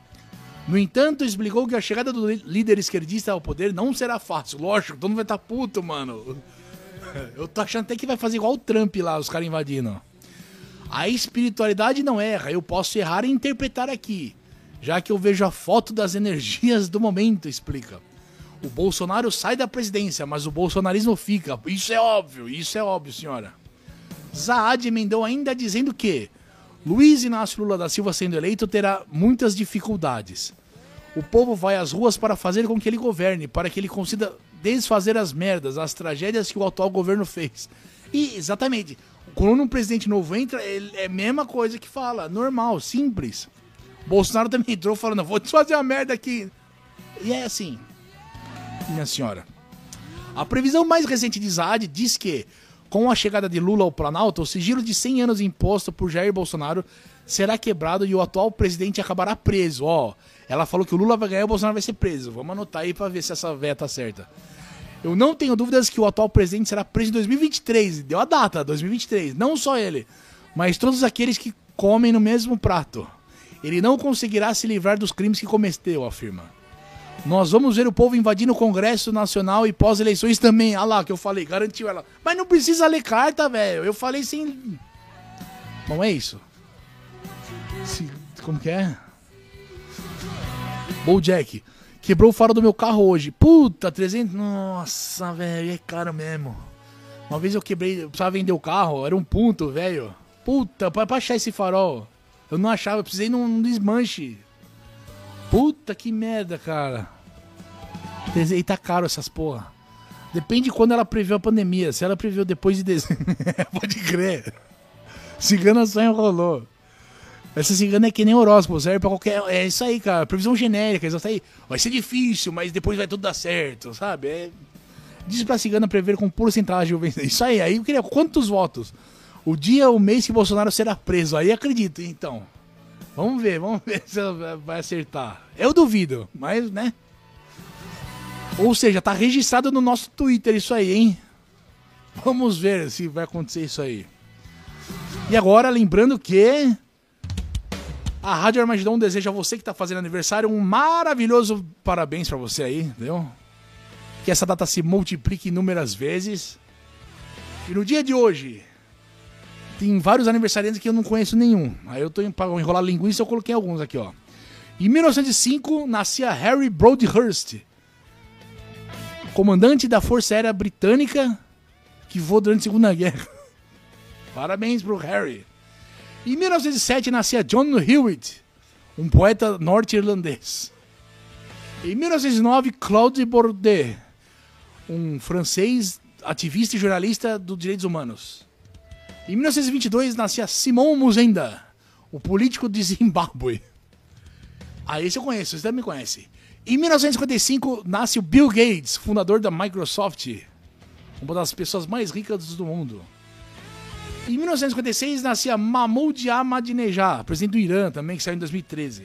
No entanto, explicou que a chegada do líder esquerdista ao poder não será fácil. Lógico, todo mundo vai estar tá puto, mano. Eu tô achando até que vai fazer igual o Trump lá, os caras invadindo. A espiritualidade não erra, eu posso errar e interpretar aqui, já que eu vejo a foto das energias do momento, explica. O Bolsonaro sai da presidência, mas o bolsonarismo fica. Isso é óbvio, isso é óbvio, senhora. Zaad emendou ainda dizendo que Luiz Inácio Lula da Silva sendo eleito terá muitas dificuldades. O povo vai às ruas para fazer com que ele governe, para que ele consiga desfazer as merdas, as tragédias que o atual governo fez. E, exatamente, quando um presidente novo entra, é a mesma coisa que fala, normal, simples. Bolsonaro também entrou falando, vou desfazer a merda aqui. E é assim, minha senhora. A previsão mais recente de Zad diz que, com a chegada de Lula ao Planalto, o sigilo de 100 anos imposto por Jair Bolsonaro será quebrado e o atual presidente acabará preso. Ó, ela falou que o Lula vai ganhar e o Bolsonaro vai ser preso. Vamos anotar aí pra ver se essa véia tá certa. Eu não tenho dúvidas que o atual presidente será preso em 2023. Deu a data, 2023. Não só ele, mas todos aqueles que comem no mesmo prato. Ele não conseguirá se livrar dos crimes que cometeu, afirma. Nós vamos ver o povo invadindo o Congresso Nacional e pós-eleições também. Ah lá, que eu falei, garantiu ela. Mas não precisa ler carta, velho. Eu falei sem. Não é isso. Como que é? Jack. Quebrou o faro do meu carro hoje. Puta, 300. Nossa, velho, é caro mesmo. Uma vez eu quebrei, eu precisava vender o carro, era um ponto, velho. Puta, pra, pra achar esse farol. Eu não achava, eu precisei num, num desmanche. Puta que merda, cara. E tá caro essas porra. Depende de quando ela previu a pandemia. Se ela previu depois de dezembro. Pode crer. Cigana só enrolou. Essa cigana é que nem horóscopo, serve pra qualquer. É isso aí, cara. Previsão genérica, isso aí. Vai ser difícil, mas depois vai tudo dar certo, sabe? É... Diz pra cigana prever com porcentagem vencer. Isso aí, aí eu queria. Quantos votos? O dia, o mês que Bolsonaro será preso. Aí acredito, então. Vamos ver, vamos ver se vai acertar. Eu duvido, mas, né? Ou seja, tá registrado no nosso Twitter isso aí, hein? Vamos ver se vai acontecer isso aí. E agora, lembrando que a Rádio Armagedon deseja a você que está fazendo aniversário um maravilhoso parabéns para você aí, entendeu? Que essa data se multiplique inúmeras vezes. E no dia de hoje, tem vários aniversariantes que eu não conheço nenhum. Aí eu tô para enrolar linguiça, eu coloquei alguns aqui, ó. Em 1905, nascia Harry Broadhurst, comandante da Força Aérea Britânica que voou durante a Segunda Guerra. Parabéns pro Harry. Em 1907 nascia John Hewitt, um poeta norte-irlandês. Em 1909, Claude Bordet, um francês ativista e jornalista dos direitos humanos. Em 1922 nascia Simon Muzenda, o político de Zimbábue. Ah, esse eu conheço, você também conhece. Em 1955 nasce o Bill Gates, fundador da Microsoft, uma das pessoas mais ricas do mundo. Em 1956 nascia Mahmoud Ahmadinejad, presidente do Irã também, que saiu em 2013.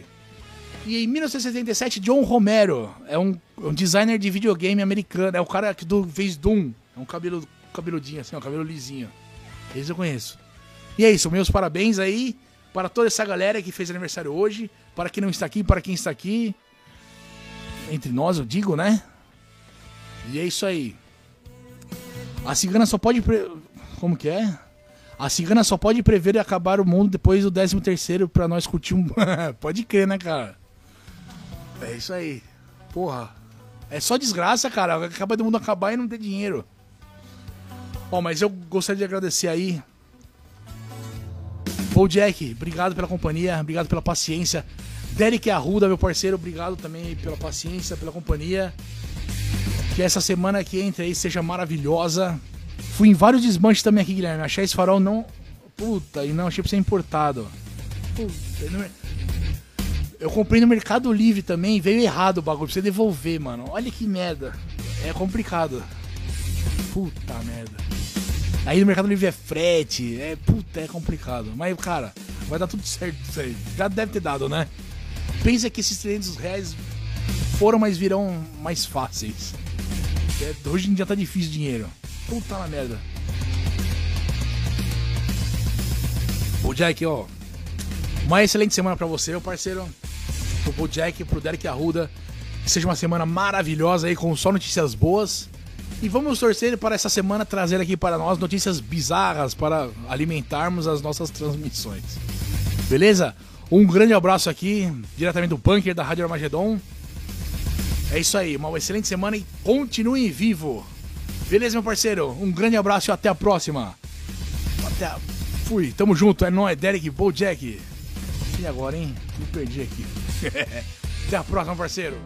E em 1977, John Romero, é um, um designer de videogame americano, é o cara que do, fez Doom. É um cabelo cabeludinho assim, um cabelo lisinho. Esse eu conheço. E é isso, meus parabéns aí para toda essa galera que fez aniversário hoje, para quem não está aqui, para quem está aqui. Entre nós, eu digo, né? E é isso aí. A cigana só pode. Pre... Como que é? A cigana só pode prever acabar o mundo depois do 13 terceiro pra nós curtir um. pode crer, né, cara? É isso aí. Porra. É só desgraça, cara. Acaba do mundo acabar e não ter dinheiro. Bom, mas eu gostaria de agradecer aí. Paul Jack, obrigado pela companhia, obrigado pela paciência. Derek Arruda, meu parceiro, obrigado também pela paciência, pela companhia. Que essa semana que entra aí seja maravilhosa. Fui em vários desmanches também aqui, Guilherme. Achei esse farol não. Puta, e não achei pra ser importado. Puta, eu comprei no Mercado Livre também, veio errado o bagulho, pra você devolver, mano. Olha que merda. É complicado. Puta merda. Aí no Mercado Livre é frete, é puta, é complicado. Mas, cara, vai dar tudo certo isso aí. Já deve ter dado, né? Pensa que esses 300 reais foram, mas virão mais fáceis. É, hoje em dia tá difícil dinheiro. Puta na merda. O Jack, ó. Uma excelente semana para você, meu parceiro. Pro Jack, pro Derek Arruda. Que seja uma semana maravilhosa aí, com só notícias boas. E vamos torcer para essa semana trazer aqui para nós notícias bizarras para alimentarmos as nossas transmissões. Beleza? Um grande abraço aqui, diretamente do bunker da Rádio Armagedon. É isso aí, uma excelente semana e continue vivo. Beleza, meu parceiro? Um grande abraço e até a próxima. Até a... Fui, tamo junto, é nóis, Derek Bojack. E agora, hein? Me perdi aqui. até a próxima, parceiro.